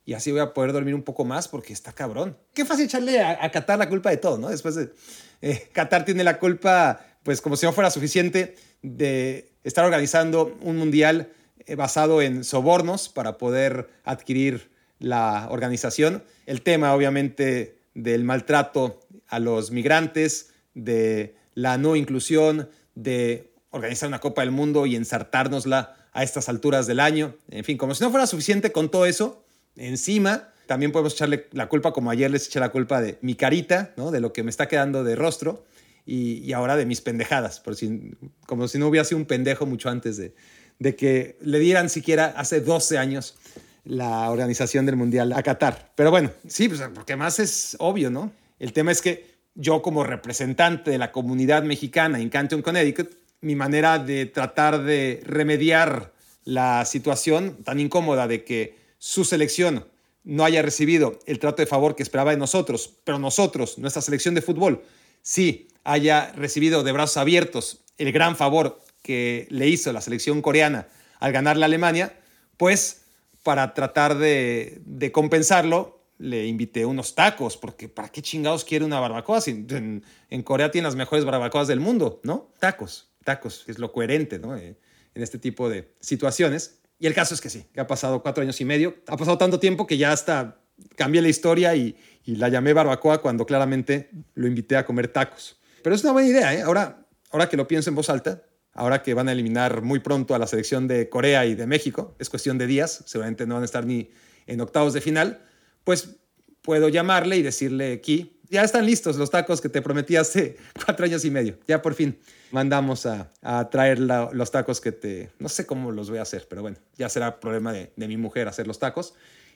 y así voy a poder dormir un poco más porque está cabrón. Qué fácil echarle a, Qatar la culpa de todo, ¿no? Después de eh, Qatar tiene la culpa, pues como si no fuera suficiente, de estar organizando un mundial basado en sobornos para poder adquirir la organización. El tema, obviamente, del maltrato a los migrantes, de la no inclusión, de organizar una Copa del Mundo y ensartárnosla a estas alturas del año. En fin, como si no fuera suficiente con todo eso, encima también podemos echarle la culpa, como ayer les eché la culpa de mi carita, ¿no? de lo que me está quedando de rostro y, ahora de mis pendejadas, por si, como si no hubiera sido un pendejo mucho antes de, de que le dieran siquiera hace 12 años la organización del Mundial a Qatar. Pero bueno, sí, pues, porque más es obvio, ¿no? El tema es que yo como representante de la comunidad mexicana en Canton, Connecticut, mi manera de tratar de remediar la situación tan incómoda de que su selección no haya recibido el trato de favor que esperaba de nosotros, pero nosotros, nuestra selección de fútbol, sí haya recibido de brazos abiertos el gran favor que le hizo la selección coreana al ganar la Alemania, pues para tratar de, compensarlo, le invité unos tacos, porque ¿para qué chingados quiere una barbacoa? Si en, Corea tienen las mejores barbacoas del mundo, ¿no? Tacos, tacos, es lo coherente, ¿no? Eh, en este tipo de situaciones. Y el caso es que sí, que ha pasado cuatro años y medio, ha pasado tanto tiempo que ya hasta cambié la historia y, y la llamé barbacoa cuando claramente lo invité a comer tacos. Pero es una buena idea, ¿eh? Ahora, ahora que lo pienso en voz alta, ahora que van a eliminar muy pronto a la selección de Corea y de México, es cuestión de días, seguramente no van a estar ni en octavos de final, pues puedo llamarle y decirle aquí, ya están listos los tacos que te prometí hace [laughs] cuatro años y medio. Ya por fin mandamos a, traer los tacos que te... No sé cómo los voy a hacer, pero bueno, ya será problema de, mi mujer hacer los tacos.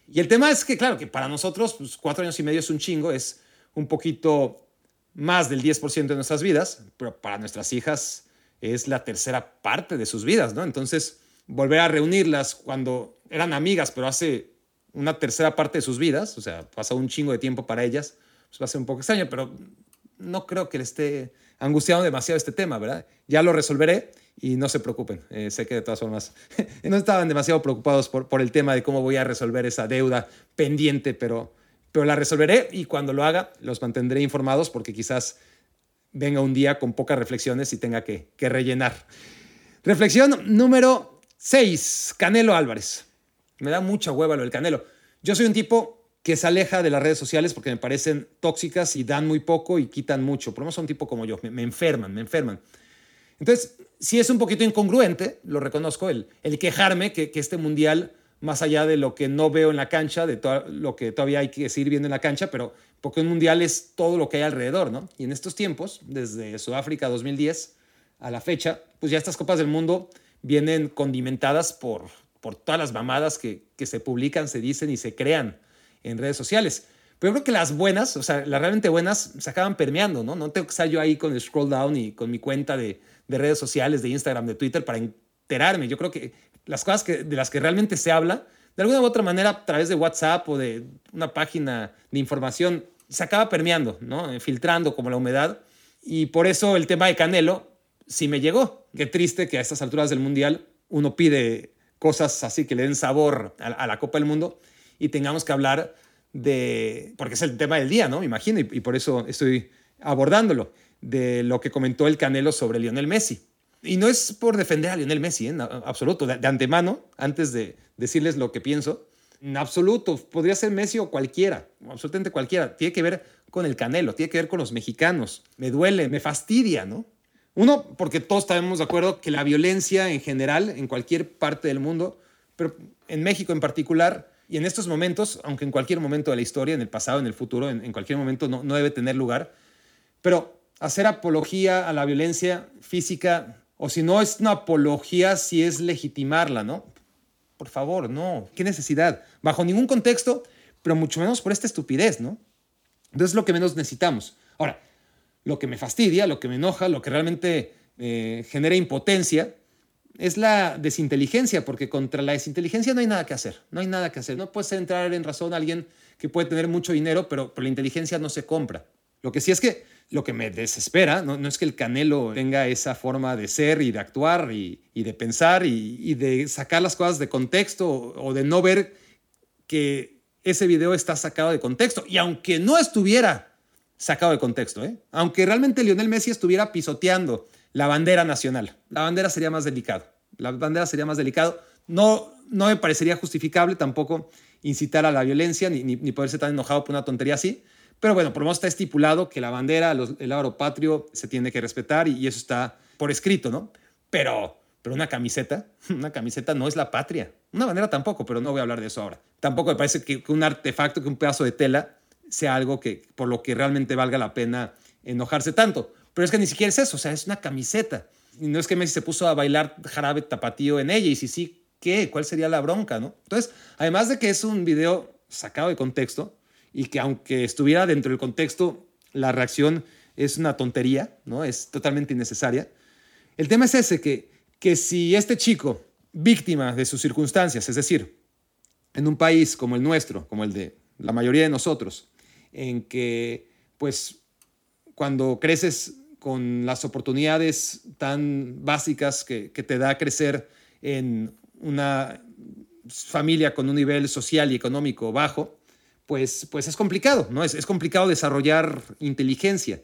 Y el tema es que, claro, que para nosotros, pues, cuatro años y medio es un chingo, es un poquito más del 10% de nuestras vidas, pero para nuestras hijas es la tercera parte de sus vidas, ¿no? Entonces, volver a reunirlas cuando eran amigas, pero hace una tercera parte de sus vidas, o sea, pasa un chingo de tiempo para ellas, pues va a ser un poco extraño, pero no creo que le esté angustiando demasiado este tema, ¿verdad? Ya lo resolveré y no se preocupen. Eh, sé que de todas formas [laughs] no estaban demasiado preocupados por, por el tema de cómo voy a resolver esa deuda pendiente, pero, pero la resolveré y cuando lo haga los mantendré informados porque quizás venga un día con pocas reflexiones y tenga que, que rellenar. Reflexión número 6, Canelo Álvarez. Me da mucha hueva lo del Canelo. Yo soy un tipo que se aleja de las redes sociales porque me parecen tóxicas y dan muy poco y quitan mucho. Por lo menos un tipo como yo, me, enferman, me enferman. Entonces, sí es un poquito incongruente, lo reconozco, el, el quejarme que, que, este mundial, más allá de lo que no veo en la cancha, de lo que todavía hay que seguir viendo en la cancha, pero porque un mundial es todo lo que hay alrededor, ¿no? Y en estos tiempos, desde Sudáfrica 2010 a la fecha, pues ya estas copas del mundo vienen condimentadas por por todas las mamadas que, se publican, se dicen y se crean en redes sociales. Pero yo creo que las buenas, o sea, las realmente buenas, se acaban permeando, ¿no? No tengo que estar yo ahí con el scroll down y con mi cuenta de, redes sociales, de Instagram, de Twitter, para enterarme. Yo creo que las cosas que, de las que realmente se habla, de alguna u otra manera, a través de WhatsApp o de una página de información, se acaba permeando, ¿no? Filtrando como la humedad. Y por eso el tema de Canelo sí me llegó. Qué triste que a estas alturas del Mundial uno pide cosas así que le den sabor a, la Copa del Mundo y tengamos que hablar de, porque es el tema del día, ¿no? Me imagino, y, por eso estoy abordándolo, de lo que comentó el Canelo sobre Lionel Messi. Y no es por defender a Lionel Messi, en absoluto, de, antemano, antes de decirles lo que pienso, En absoluto, podría ser Messi o cualquiera, absolutamente cualquiera. Tiene que ver con el Canelo, tiene que ver con los mexicanos. Me duele, me fastidia, ¿no? Uno, porque todos estamos de acuerdo que la violencia en general, en cualquier parte del mundo, pero en México en particular, y en estos momentos, aunque en cualquier momento de la historia, en el pasado, en el futuro, en, cualquier momento no, no debe tener lugar, pero hacer apología a la violencia física, o si no es una apología, si es legitimarla, ¿no? Por favor, no. ¿Qué necesidad? Bajo ningún contexto, pero mucho menos por esta estupidez, ¿no? Entonces es lo que menos necesitamos. Ahora, lo que me fastidia, lo que me enoja, lo que realmente eh, genera impotencia, es la desinteligencia, porque contra la desinteligencia no hay nada que hacer, no hay nada que hacer. No puedes entrar en razón a alguien que puede tener mucho dinero, pero, la inteligencia no se compra. Lo que sí es que lo que me desespera no, es que el Canelo tenga esa forma de ser y de actuar y, de pensar y, y, de sacar las cosas de contexto o de no ver que ese video está sacado de contexto. Y aunque no estuviera sacado de contexto. ¿eh? Aunque realmente Lionel Messi estuviera pisoteando la bandera nacional, la bandera sería más delicado. La bandera sería más delicado. No, no me parecería justificable tampoco incitar a la violencia ni, ni, poderse tan enojado por una tontería así. Pero bueno, por lo menos está estipulado que la bandera, el aro patrio se tiene que respetar y, eso está por escrito, ¿no? Pero, pero una camiseta, [laughs] una camiseta no es la patria. Una bandera tampoco, pero no voy a hablar de eso ahora. Tampoco me parece que un artefacto, que un pedazo de tela sea algo que por lo que realmente valga la pena enojarse tanto. Pero es que ni siquiera es eso, o sea, es una camiseta. Y no es que Messi se puso a bailar jarabe tapatío en ella, y si sí, ¿qué? ¿Cuál sería la bronca, no? Entonces, además de que es un video sacado de contexto, y que aunque estuviera dentro del contexto, la reacción es una tontería, ¿no? Es totalmente innecesaria. El tema es ese, que, que si este chico, víctima de sus circunstancias, es decir, en un país como el nuestro, como el de la mayoría de nosotros, en que pues cuando creces con las oportunidades tan básicas que, te da crecer en una familia con un nivel social y económico bajo, pues, pues es complicado, ¿no? Es, es complicado desarrollar inteligencia.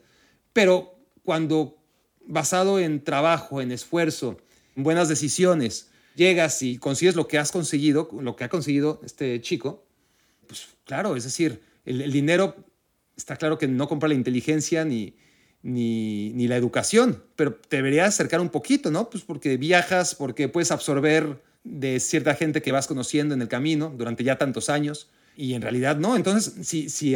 Pero cuando basado en trabajo, en esfuerzo, en buenas decisiones, llegas y consigues lo que has conseguido, lo que ha conseguido este chico, pues claro, es decir, el, dinero está claro que no compra la inteligencia ni, ni, la educación, pero te debería acercar un poquito, ¿no? Pues porque viajas, porque puedes absorber de cierta gente que vas conociendo en el camino durante ya tantos años, y en realidad no. Entonces, si, si,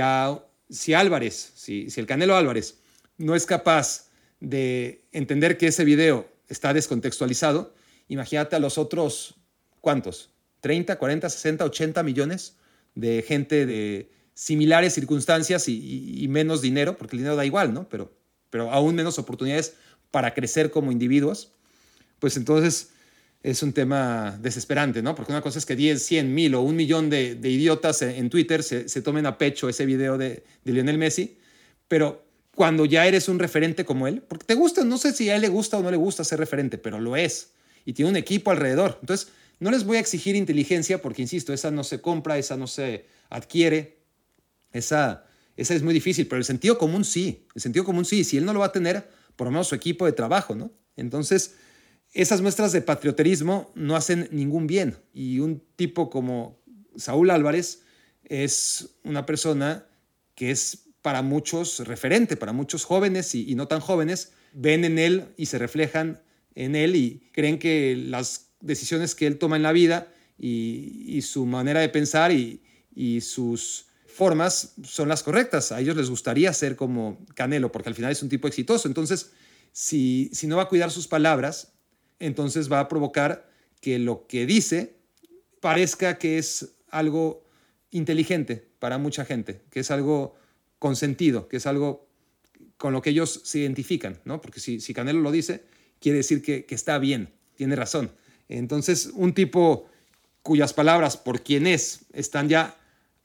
si Álvarez, si, el Canelo Álvarez no es capaz de entender que ese video está descontextualizado, imagínate a los otros, ¿cuántos? ¿30, 40, 60, 80 millones de gente de similares circunstancias y, menos dinero, porque el dinero da igual, ¿no? Pero, pero aún menos oportunidades para crecer como individuos, pues entonces es un tema desesperante, ¿no? Porque una cosa es que 10, 100, mil o un millón de, idiotas en Twitter se, tomen a pecho ese video de, de, Lionel Messi, pero cuando ya eres un referente como él, porque te gusta, no sé si a él le gusta o no le gusta ser referente, pero lo es, y tiene un equipo alrededor. Entonces, no les voy a exigir inteligencia porque, insisto, esa no se compra, esa no se adquiere, esa, esa es muy difícil, pero el sentido común sí, el sentido común sí, si él no lo va a tener, por lo menos su equipo de trabajo, ¿no? Entonces, esas muestras de patrioterismo no hacen ningún bien y un tipo como Saúl Álvarez es una persona que es para muchos referente, para muchos jóvenes y, no tan jóvenes, ven en él y se reflejan en él y creen que las decisiones que él toma en la vida y, su manera de pensar y, y sus formas son las correctas. A ellos les gustaría ser como Canelo, porque al final es un tipo exitoso. Entonces, si, si no va a cuidar sus palabras, entonces va a provocar que lo que dice parezca que es algo inteligente para mucha gente, que es algo consentido, que es algo con lo que ellos se identifican, ¿no? Porque si, si Canelo lo dice, quiere decir que, que está bien, tiene razón. Entonces, un tipo cuyas palabras, por quien es, están ya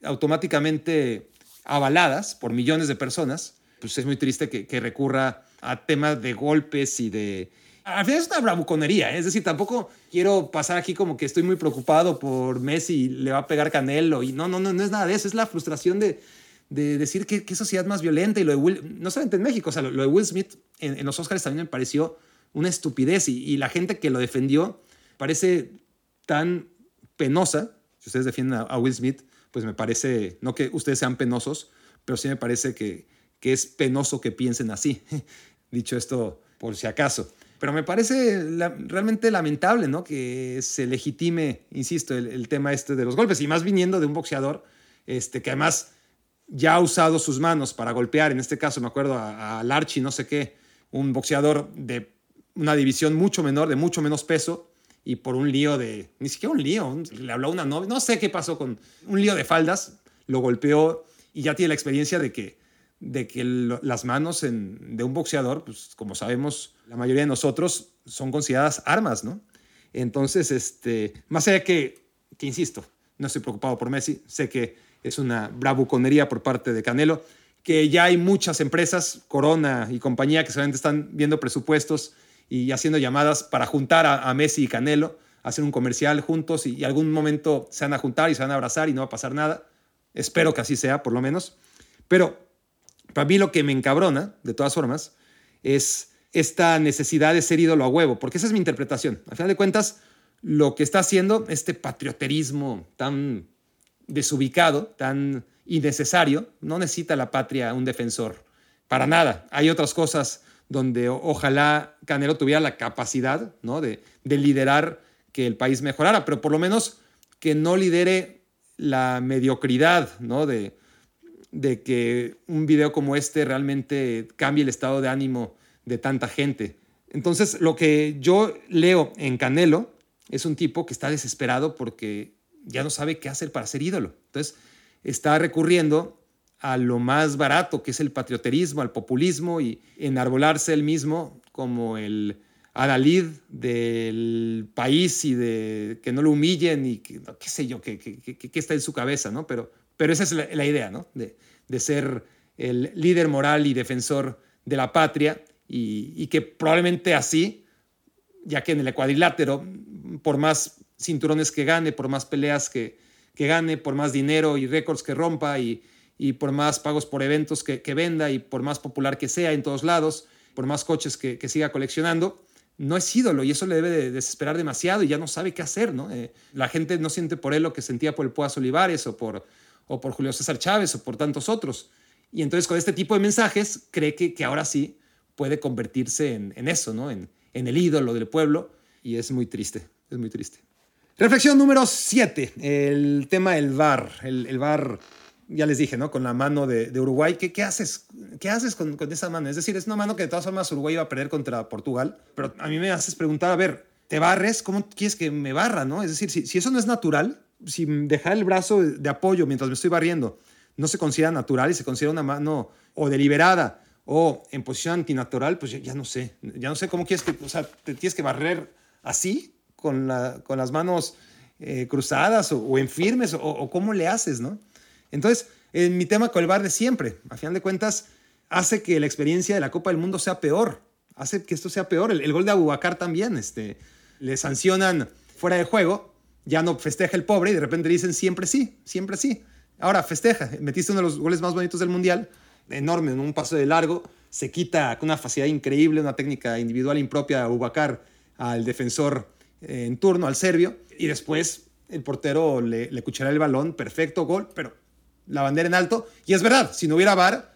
automáticamente avaladas por millones de personas, pues es muy triste que, recurra a temas de golpes y de... Al final es una bravuconería, ¿eh? es decir, tampoco quiero pasar aquí como que estoy muy preocupado por Messi, le va a pegar Canelo, y no, no, no, no es nada de eso, es la frustración de, de decir que, qué sociedad más violenta, y lo de Will, no solamente en México, o sea, lo, de Will Smith en, los Oscars también me pareció una estupidez, y, y la gente que lo defendió parece tan penosa Si ustedes defienden a, Will Smith, pues me parece, no que ustedes sean penosos, pero sí me parece que, que es penoso que piensen así. [laughs] Dicho esto, por si acaso. Pero me parece realmente lamentable, ¿no? Que se legitime, insisto, el, tema este de los golpes. Y más viniendo de un boxeador este, que además ya ha usado sus manos para golpear. En este caso me acuerdo a, a Larchi, no sé qué, un boxeador de una división mucho menor, de mucho menos peso, y por un lío de, ni siquiera un lío, le habló una novia, no sé qué pasó con un lío de faldas, lo golpeó y ya tiene la experiencia de que, de que las manos de un boxeador, pues como sabemos, la mayoría de nosotros son consideradas armas, ¿no? Entonces, este, más allá que, que insisto, no estoy preocupado por Messi, sé que es una bravuconería por parte de Canelo, que ya hay muchas empresas, Corona y compañía, que solamente están viendo presupuestos y haciendo llamadas para juntar a, Messi y Canelo, hacer un comercial juntos y, algún momento se van a juntar y se van a abrazar y no va a pasar nada. Espero que así sea, por lo menos. Pero para mí lo que me encabrona, de todas formas, es esta necesidad de ser ídolo a huevo, porque esa es mi interpretación. Al final de cuentas, lo que está haciendo este patrioterismo tan desubicado, tan innecesario, no necesita la patria un defensor, para nada. Hay otras cosas donde ojalá Canelo tuviera la capacidad ¿no? de, liderar que el país mejorara, pero por lo menos que no lidere la mediocridad ¿no? de, de que un video como este realmente cambie el estado de ánimo de tanta gente. Entonces, lo que yo leo en Canelo es un tipo que está desesperado porque ya no sabe qué hacer para ser ídolo. Entonces, está recurriendo a lo más barato, que es el patrioterismo, al populismo y enarbolarse él mismo como el adalid del país y de que no lo humillen y que, qué sé yo, qué que, está en su cabeza, ¿no? Pero, pero esa es la, idea, ¿no? De, ser el líder moral y defensor de la patria y, que probablemente así, ya que en el cuadrilátero, por más cinturones que gane, por más peleas que, que gane, por más dinero y récords que rompa y, y por más pagos por eventos que, venda y por más popular que sea en todos lados, por más coches que, siga coleccionando, no es ídolo y eso le debe de desesperar demasiado y ya no sabe qué hacer, ¿no? Eh, la gente no siente por él lo que sentía por el Puas Olivares o por, o por Julio César Chávez o por tantos otros. Y entonces con este tipo de mensajes cree que, que ahora sí puede convertirse en, eso, ¿no? En, en, el ídolo del pueblo y es muy triste, es muy triste. Reflexión número 7, el tema del VAR. El, el VAR ya les dije, ¿no? Con la mano de, Uruguay, ¿qué, ¿qué, haces? ¿Qué haces con, con, esa mano? Es decir, es una mano que de todas formas Uruguay iba a perder contra Portugal, pero a mí me haces preguntar, a ver, ¿te barres? ¿Cómo quieres que me barra, no? Es decir, si, si eso no es natural, si dejar el brazo de apoyo mientras me estoy barriendo no se considera natural y se considera una mano o deliberada o en posición antinatural, pues ya, no sé, ya no sé cómo quieres que, o sea, te tienes que barrer así, con, la, con las manos eh, cruzadas o, en firmes, o, cómo le haces, ¿no? Entonces, en mi tema con el bar de siempre, a final de cuentas, hace que la experiencia de la Copa del Mundo sea peor, hace que esto sea peor. El, gol de Abubakar también, este, le sancionan fuera de juego, ya no festeja el pobre y de repente dicen siempre sí, siempre sí. Ahora festeja, metiste uno de los goles más bonitos del Mundial, enorme, en un paso de largo, se quita con una facilidad increíble, una técnica individual impropia de Abubakar al defensor eh, en turno, al serbio, y después el portero le, le cuchará el balón, perfecto gol, pero la bandera en alto. Y es verdad, si no hubiera VAR,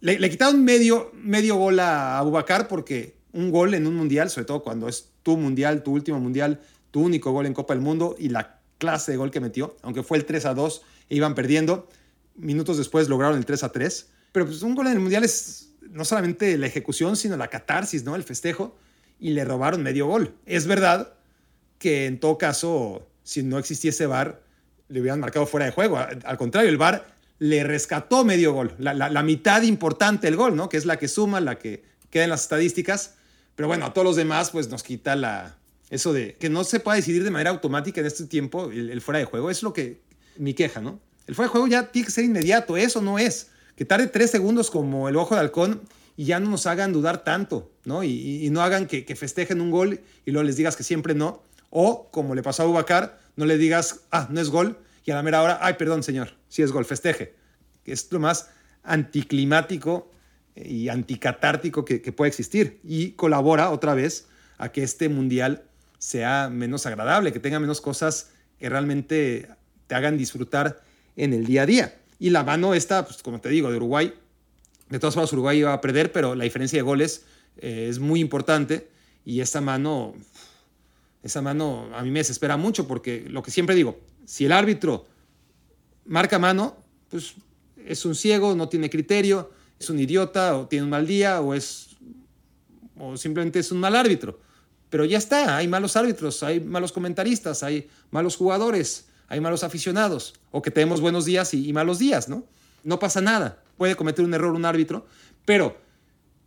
le, quitaron medio, medio gol a Abubakar porque un gol en un mundial, sobre todo cuando es tu mundial, tu último mundial, tu único gol en Copa del Mundo y la clase de gol que metió, aunque fue el 3 a 2 e iban perdiendo, minutos después lograron el 3 a 3. Pero pues un gol en el mundial es no solamente la ejecución, sino la catarsis, ¿no? El festejo. Y le robaron medio gol. Es verdad que en todo caso, si no existiese VAR, le hubieran marcado fuera de juego. Al contrario, el VAR le rescató medio gol, la, mitad importante del gol, ¿no? Que es la que suma, la que queda en las estadísticas. Pero bueno, a todos los demás, pues nos quita la, eso de que no se pueda decidir de manera automática en este tiempo el, fuera de juego. Es lo que mi queja, ¿no? El fuera de juego ya tiene que ser inmediato, eso no es. Que tarde tres segundos como el ojo de halcón y ya no nos hagan dudar tanto, ¿no? Y, no hagan que, que, festejen un gol y luego les digas que siempre no. O, como le pasó a Ubacar, no le digas, ah, no es gol, y a la mera hora, ay, perdón, señor, sí es gol, festeje. Es lo más anticlimático y anticatártico que, que puede existir. Y colabora otra vez a que este mundial sea menos agradable, que tenga menos cosas que realmente te hagan disfrutar en el día a día. Y la mano esta, pues como te digo, de Uruguay, de todas formas Uruguay iba a perder, pero la diferencia de goles eh, es muy importante y esta mano, esa mano a mí me desespera mucho porque lo que siempre digo, si el árbitro marca mano, pues es un ciego, no tiene criterio, es un idiota o tiene un mal día o es o simplemente es un mal árbitro. Pero ya está, hay malos árbitros, hay malos comentaristas, hay malos jugadores, hay malos aficionados, o que tenemos buenos días y, malos días, ¿no? No pasa nada, puede cometer un error un árbitro, pero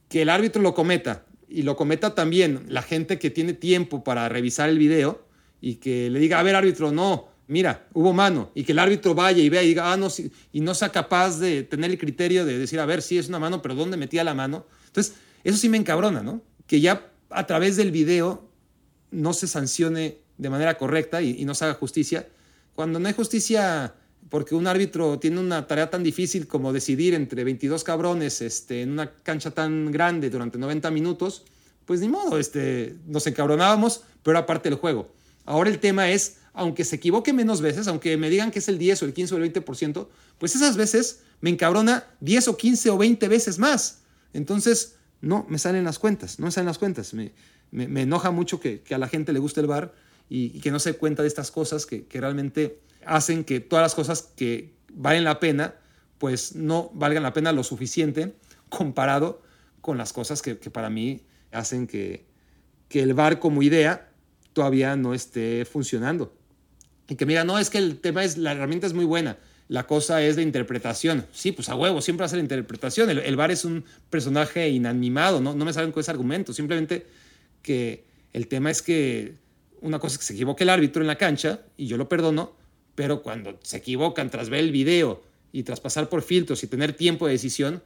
que el árbitro lo cometa y lo cometa también la gente que tiene tiempo para revisar el video y que le diga, a ver árbitro, no, mira, hubo mano, y que el árbitro vaya y vea y diga, ah, no, y no sea capaz de tener el criterio de decir, a ver, sí es una mano, pero ¿dónde metía la mano? Entonces, eso sí me encabrona, ¿no? Que ya a través del video no se sancione de manera correcta y, no se haga justicia. Cuando no hay justicia porque un árbitro tiene una tarea tan difícil como decidir entre 22 cabrones este, en una cancha tan grande durante 90 minutos, pues ni modo, este, nos encabronábamos, pero era parte del juego. Ahora el tema es, aunque se equivoque menos veces, aunque me digan que es el 10 o el 15 o el 20%, pues esas veces me encabrona 10 o 15 o 20 veces más. Entonces, no me salen las cuentas, no me salen las cuentas. Me, me, enoja mucho que, a la gente le guste el bar y, que no se cuenta de estas cosas que, realmente hacen que todas las cosas que valen la pena, pues no valgan la pena lo suficiente [laughs] comparado con las cosas que, para mí hacen que, que el bar como idea todavía no esté funcionando. Y que digan, no, es que el tema es, la herramienta es muy buena la cosa es de interpretación. Sí, pues a huevo, siempre hace la interpretación. El, el bar es un personaje inanimado, ¿no? no me saben con ese argumento. Simplemente que el tema es que una cosa es que se equivoque el árbitro en la cancha y yo lo perdono, pero cuando se equivocan tras ver el video y tras pasar por filtros y tener tiempo de decisión,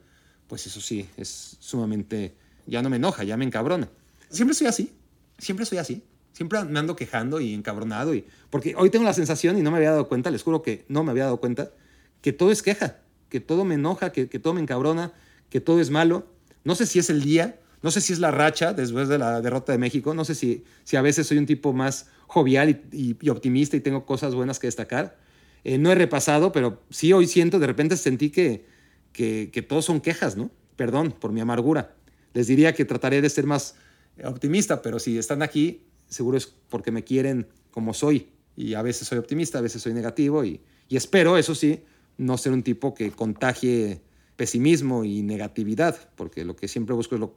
pues eso sí, es sumamente, ya no me enoja, ya me encabrona. Siempre soy así, siempre soy así. Siempre me ando quejando y encabronado. Y, porque hoy tengo la sensación, y no me había dado cuenta, les juro que no me había dado cuenta, que todo es queja, que todo me enoja, que, todo me encabrona, que todo es malo. No sé si es el día, no sé si es la racha después de la derrota de México, no sé si, si a veces soy un tipo más jovial y, optimista y tengo cosas buenas que destacar. Eh, no he repasado, pero sí hoy siento, de repente sentí que, que, que todos son quejas, ¿no? Perdón por mi amargura. Les diría que trataré de ser más optimista, pero si están aquí, seguro es porque me quieren como soy. Y a veces soy optimista, a veces soy negativo y, espero, eso sí, no ser un tipo que contagie pesimismo y negatividad, porque lo que siempre busco es lo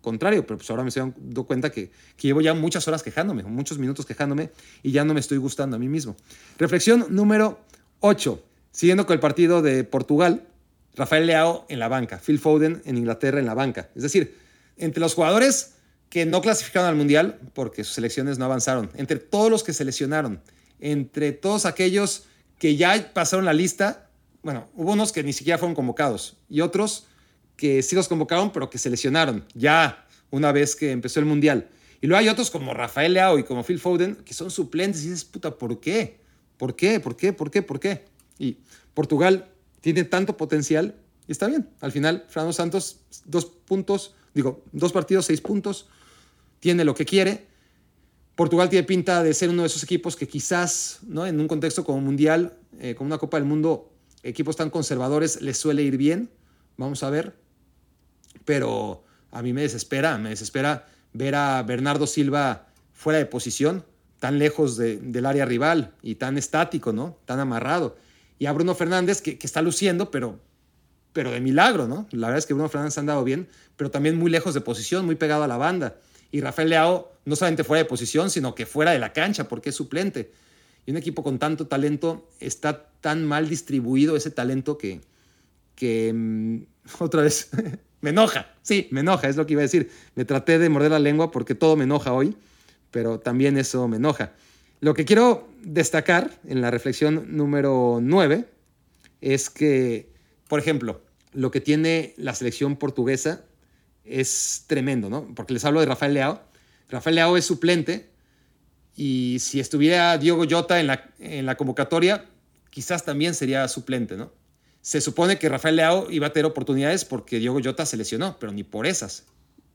contrario, pero pues ahora me estoy dando cuenta que, que, llevo ya muchas horas quejándome, muchos minutos quejándome y ya no me estoy gustando a mí mismo. Reflexión número 8. Siguiendo con el partido de Portugal, Rafael Leao en la banca, Phil Foden en Inglaterra en la banca. Es decir, entre los jugadores que no clasificaron al Mundial porque sus selecciones no avanzaron. Entre todos los que se lesionaron, entre todos aquellos que ya pasaron la lista, bueno, hubo unos que ni siquiera fueron convocados y otros que sí los convocaron pero que se lesionaron ya una vez que empezó el Mundial. Y luego hay otros como Rafael Leao y como Phil Foden que son suplentes y dices, puta, ¿por qué? ¿Por qué? ¿Por qué? ¿Por qué? ¿Por qué? Y Portugal tiene tanto potencial y está bien. Al final, Fernando Santos, dos puntos, digo, dos partidos, seis puntos, tiene lo que quiere. Portugal tiene pinta de ser uno de esos equipos que quizás, ¿no? en un contexto como mundial, eh, como una Copa del Mundo, equipos tan conservadores les suele ir bien. Vamos a ver. Pero a mí me desespera, me desespera ver a Bernardo Silva fuera de posición, tan lejos del área rival y tan estático, ¿no? Tan amarrado. Y a Bruno Fernández, que, que, está luciendo, pero, pero de milagro, ¿no? La verdad es que Bruno Fernández ha andado bien, pero también muy lejos de posición, muy pegado a la banda y Rafael Leao no solamente fuera de posición, sino que fuera de la cancha porque es suplente. Y un equipo con tanto talento está tan mal distribuido ese talento que, que mm, [laughs] otra vez [laughs] me enoja. Sí, me enoja, es lo que iba a decir. Me traté de morder la lengua porque todo me enoja hoy, pero también eso me enoja. Lo que quiero destacar en la reflexión número 9 es que, por ejemplo, lo que tiene la selección portuguesa es tremendo, ¿no? Porque les hablo de Rafael Leao. Rafael Leao es suplente y si estuviera Diego Jota en la, en la convocatoria, quizás también sería suplente, ¿no? Se supone que Rafael Leao iba a tener oportunidades porque Diego Jota se lesionó, pero ni por esas.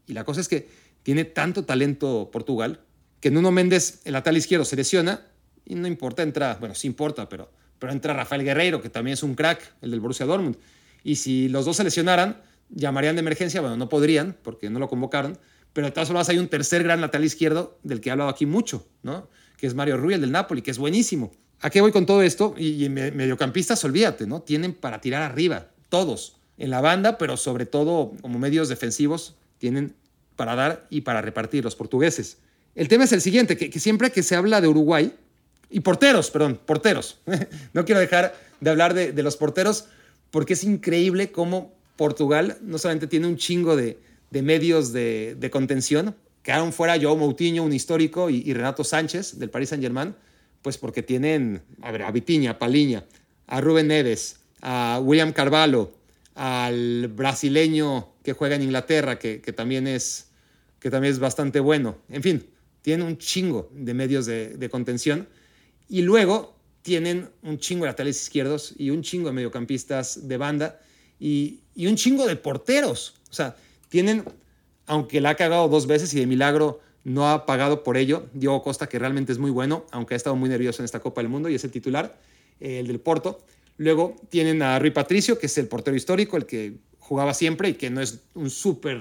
Y la cosa es que tiene tanto talento Portugal que Nuno Méndez, el lateral izquierdo, se lesiona y no importa, entra, bueno, sí importa, pero, pero entra Rafael Guerreiro, que también es un crack, el del Borussia Dortmund. Y si los dos se lesionaran, llamarían de emergencia, bueno, no podrían porque no lo convocaron, pero de todas formas hay un tercer gran lateral izquierdo del que he hablado aquí mucho, ¿no? Que es Mario Rui, el del Napoli, que es buenísimo. ¿A qué voy con todo esto? Y, mediocampistas, olvídate, ¿no? Tienen para tirar arriba, todos, en la banda, pero sobre todo como medios defensivos, tienen para dar y para repartir los portugueses. El tema es el siguiente, que, siempre que se habla de Uruguay, y porteros, perdón, porteros, [laughs] no quiero dejar de hablar de, de los porteros, porque es increíble cómo Portugal no solamente tiene un chingo de, medios de, contención, quedaron fuera Joe Moutinho, un histórico, y, Renato Sánchez del Paris Saint-Germain, pues porque tienen a, ver, a Vitiña, a Paliña, a Rubén Neves, a William Carvalho, al brasileño que juega en Inglaterra, que, también, es, que también es bastante bueno. En fin, tienen un chingo de medios de, de contención. Y luego tienen un chingo de laterales izquierdos y un chingo de mediocampistas de banda y, un chingo de porteros. O sea, tienen, aunque la ha cagado dos veces y de milagro no ha pagado por ello, Diego Costa, que realmente es muy bueno, aunque ha estado muy nervioso en esta Copa del Mundo y es el titular, el del Porto. Luego tienen a Rui Patricio, que es el portero histórico, el que jugaba siempre y que no es un súper,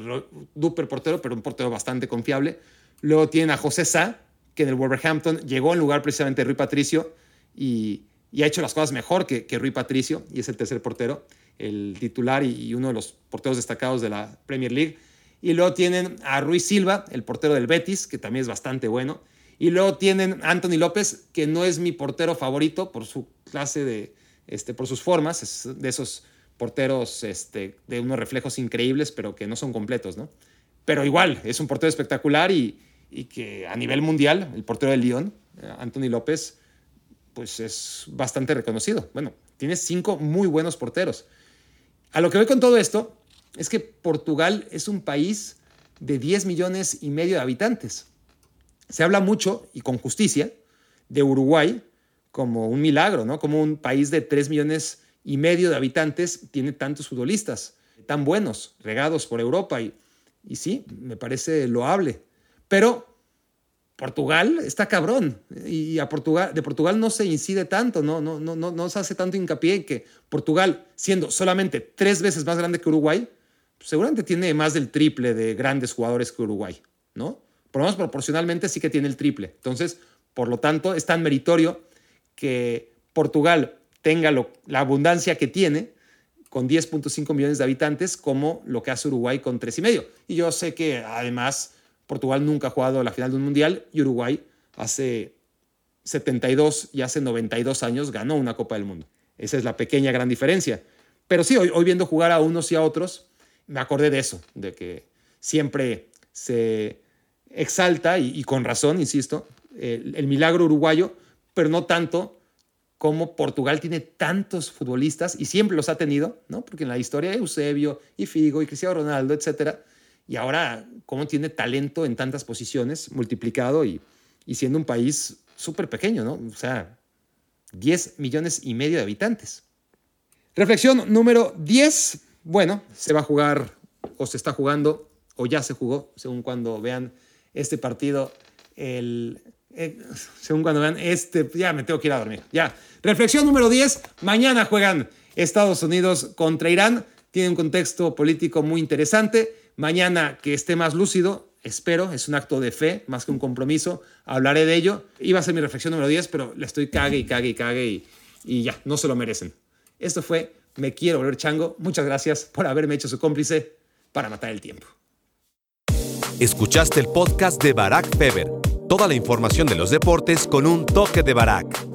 duper portero, pero un portero bastante confiable. Luego tienen a José Sá, que en el Wolverhampton llegó en lugar precisamente de Rui Patricio y, ha hecho las cosas mejor que, que Rui Patricio y es el tercer portero el titular y uno de los porteros destacados de la Premier League. Y luego tienen a Ruiz Silva, el portero del Betis, que también es bastante bueno. Y luego tienen a Anthony López, que no es mi portero favorito por su clase de, este, por sus formas, es de esos porteros este, de unos reflejos increíbles, pero que no son completos, ¿no? Pero igual, es un portero espectacular y, y que a nivel mundial, el portero del Lyon, eh, Anthony López, pues es bastante reconocido. Bueno, tiene cinco muy buenos porteros. A lo que voy con todo esto es que Portugal es un país de 10 millones y medio de habitantes. Se habla mucho, y con justicia, de Uruguay como un milagro, ¿no? Como un país de 3 millones y medio de habitantes tiene tantos futbolistas tan buenos, regados por Europa. Y, y sí, me parece loable. Pero Portugal está cabrón y a Portugal, de Portugal no se incide tanto, no, no, no, no, no se hace tanto hincapié en que Portugal, siendo solamente tres veces más grande que Uruguay, seguramente tiene más del triple de grandes jugadores que Uruguay, ¿no? Por lo menos proporcionalmente sí que tiene el triple. Entonces, por lo tanto, es tan meritorio que Portugal tenga la abundancia que tiene con 10.5 millones de habitantes como lo que hace Uruguay con 3,5. Y yo sé que además Portugal nunca ha jugado la final de un mundial y Uruguay hace 72 y hace 92 años ganó una Copa del Mundo. Esa es la pequeña gran diferencia. Pero sí, hoy, viendo jugar a unos y a otros, me acordé de eso, de que siempre se exalta, y, con razón, insisto, el, milagro uruguayo, pero no tanto como Portugal tiene tantos futbolistas y siempre los ha tenido, ¿no? Porque en la historia Eusebio y Figo y Cristiano Ronaldo, etcétera, y ahora cómo tiene talento en tantas posiciones, multiplicado y, siendo un país súper pequeño, ¿no? O sea, 10 millones y medio de habitantes. Reflexión número 10. Bueno, se va a jugar o se está jugando o ya se jugó, según cuando vean este partido, el, eh, según cuando vean este, ya me tengo que ir a dormir. Ya. Reflexión número 10. Mañana juegan Estados Unidos contra Irán. Tiene un contexto político muy interesante. Mañana que esté más lúcido, espero, es un acto de fe más que un compromiso, hablaré de ello. Iba a ser mi reflexión número 10, pero le estoy cague y cague y cague y, ya, no se lo merecen. Esto fue Me quiero volver chango. Muchas gracias por haberme hecho su cómplice para matar el tiempo. Escuchaste el podcast de Barack Feber. Toda la información de los deportes con un toque de Barack.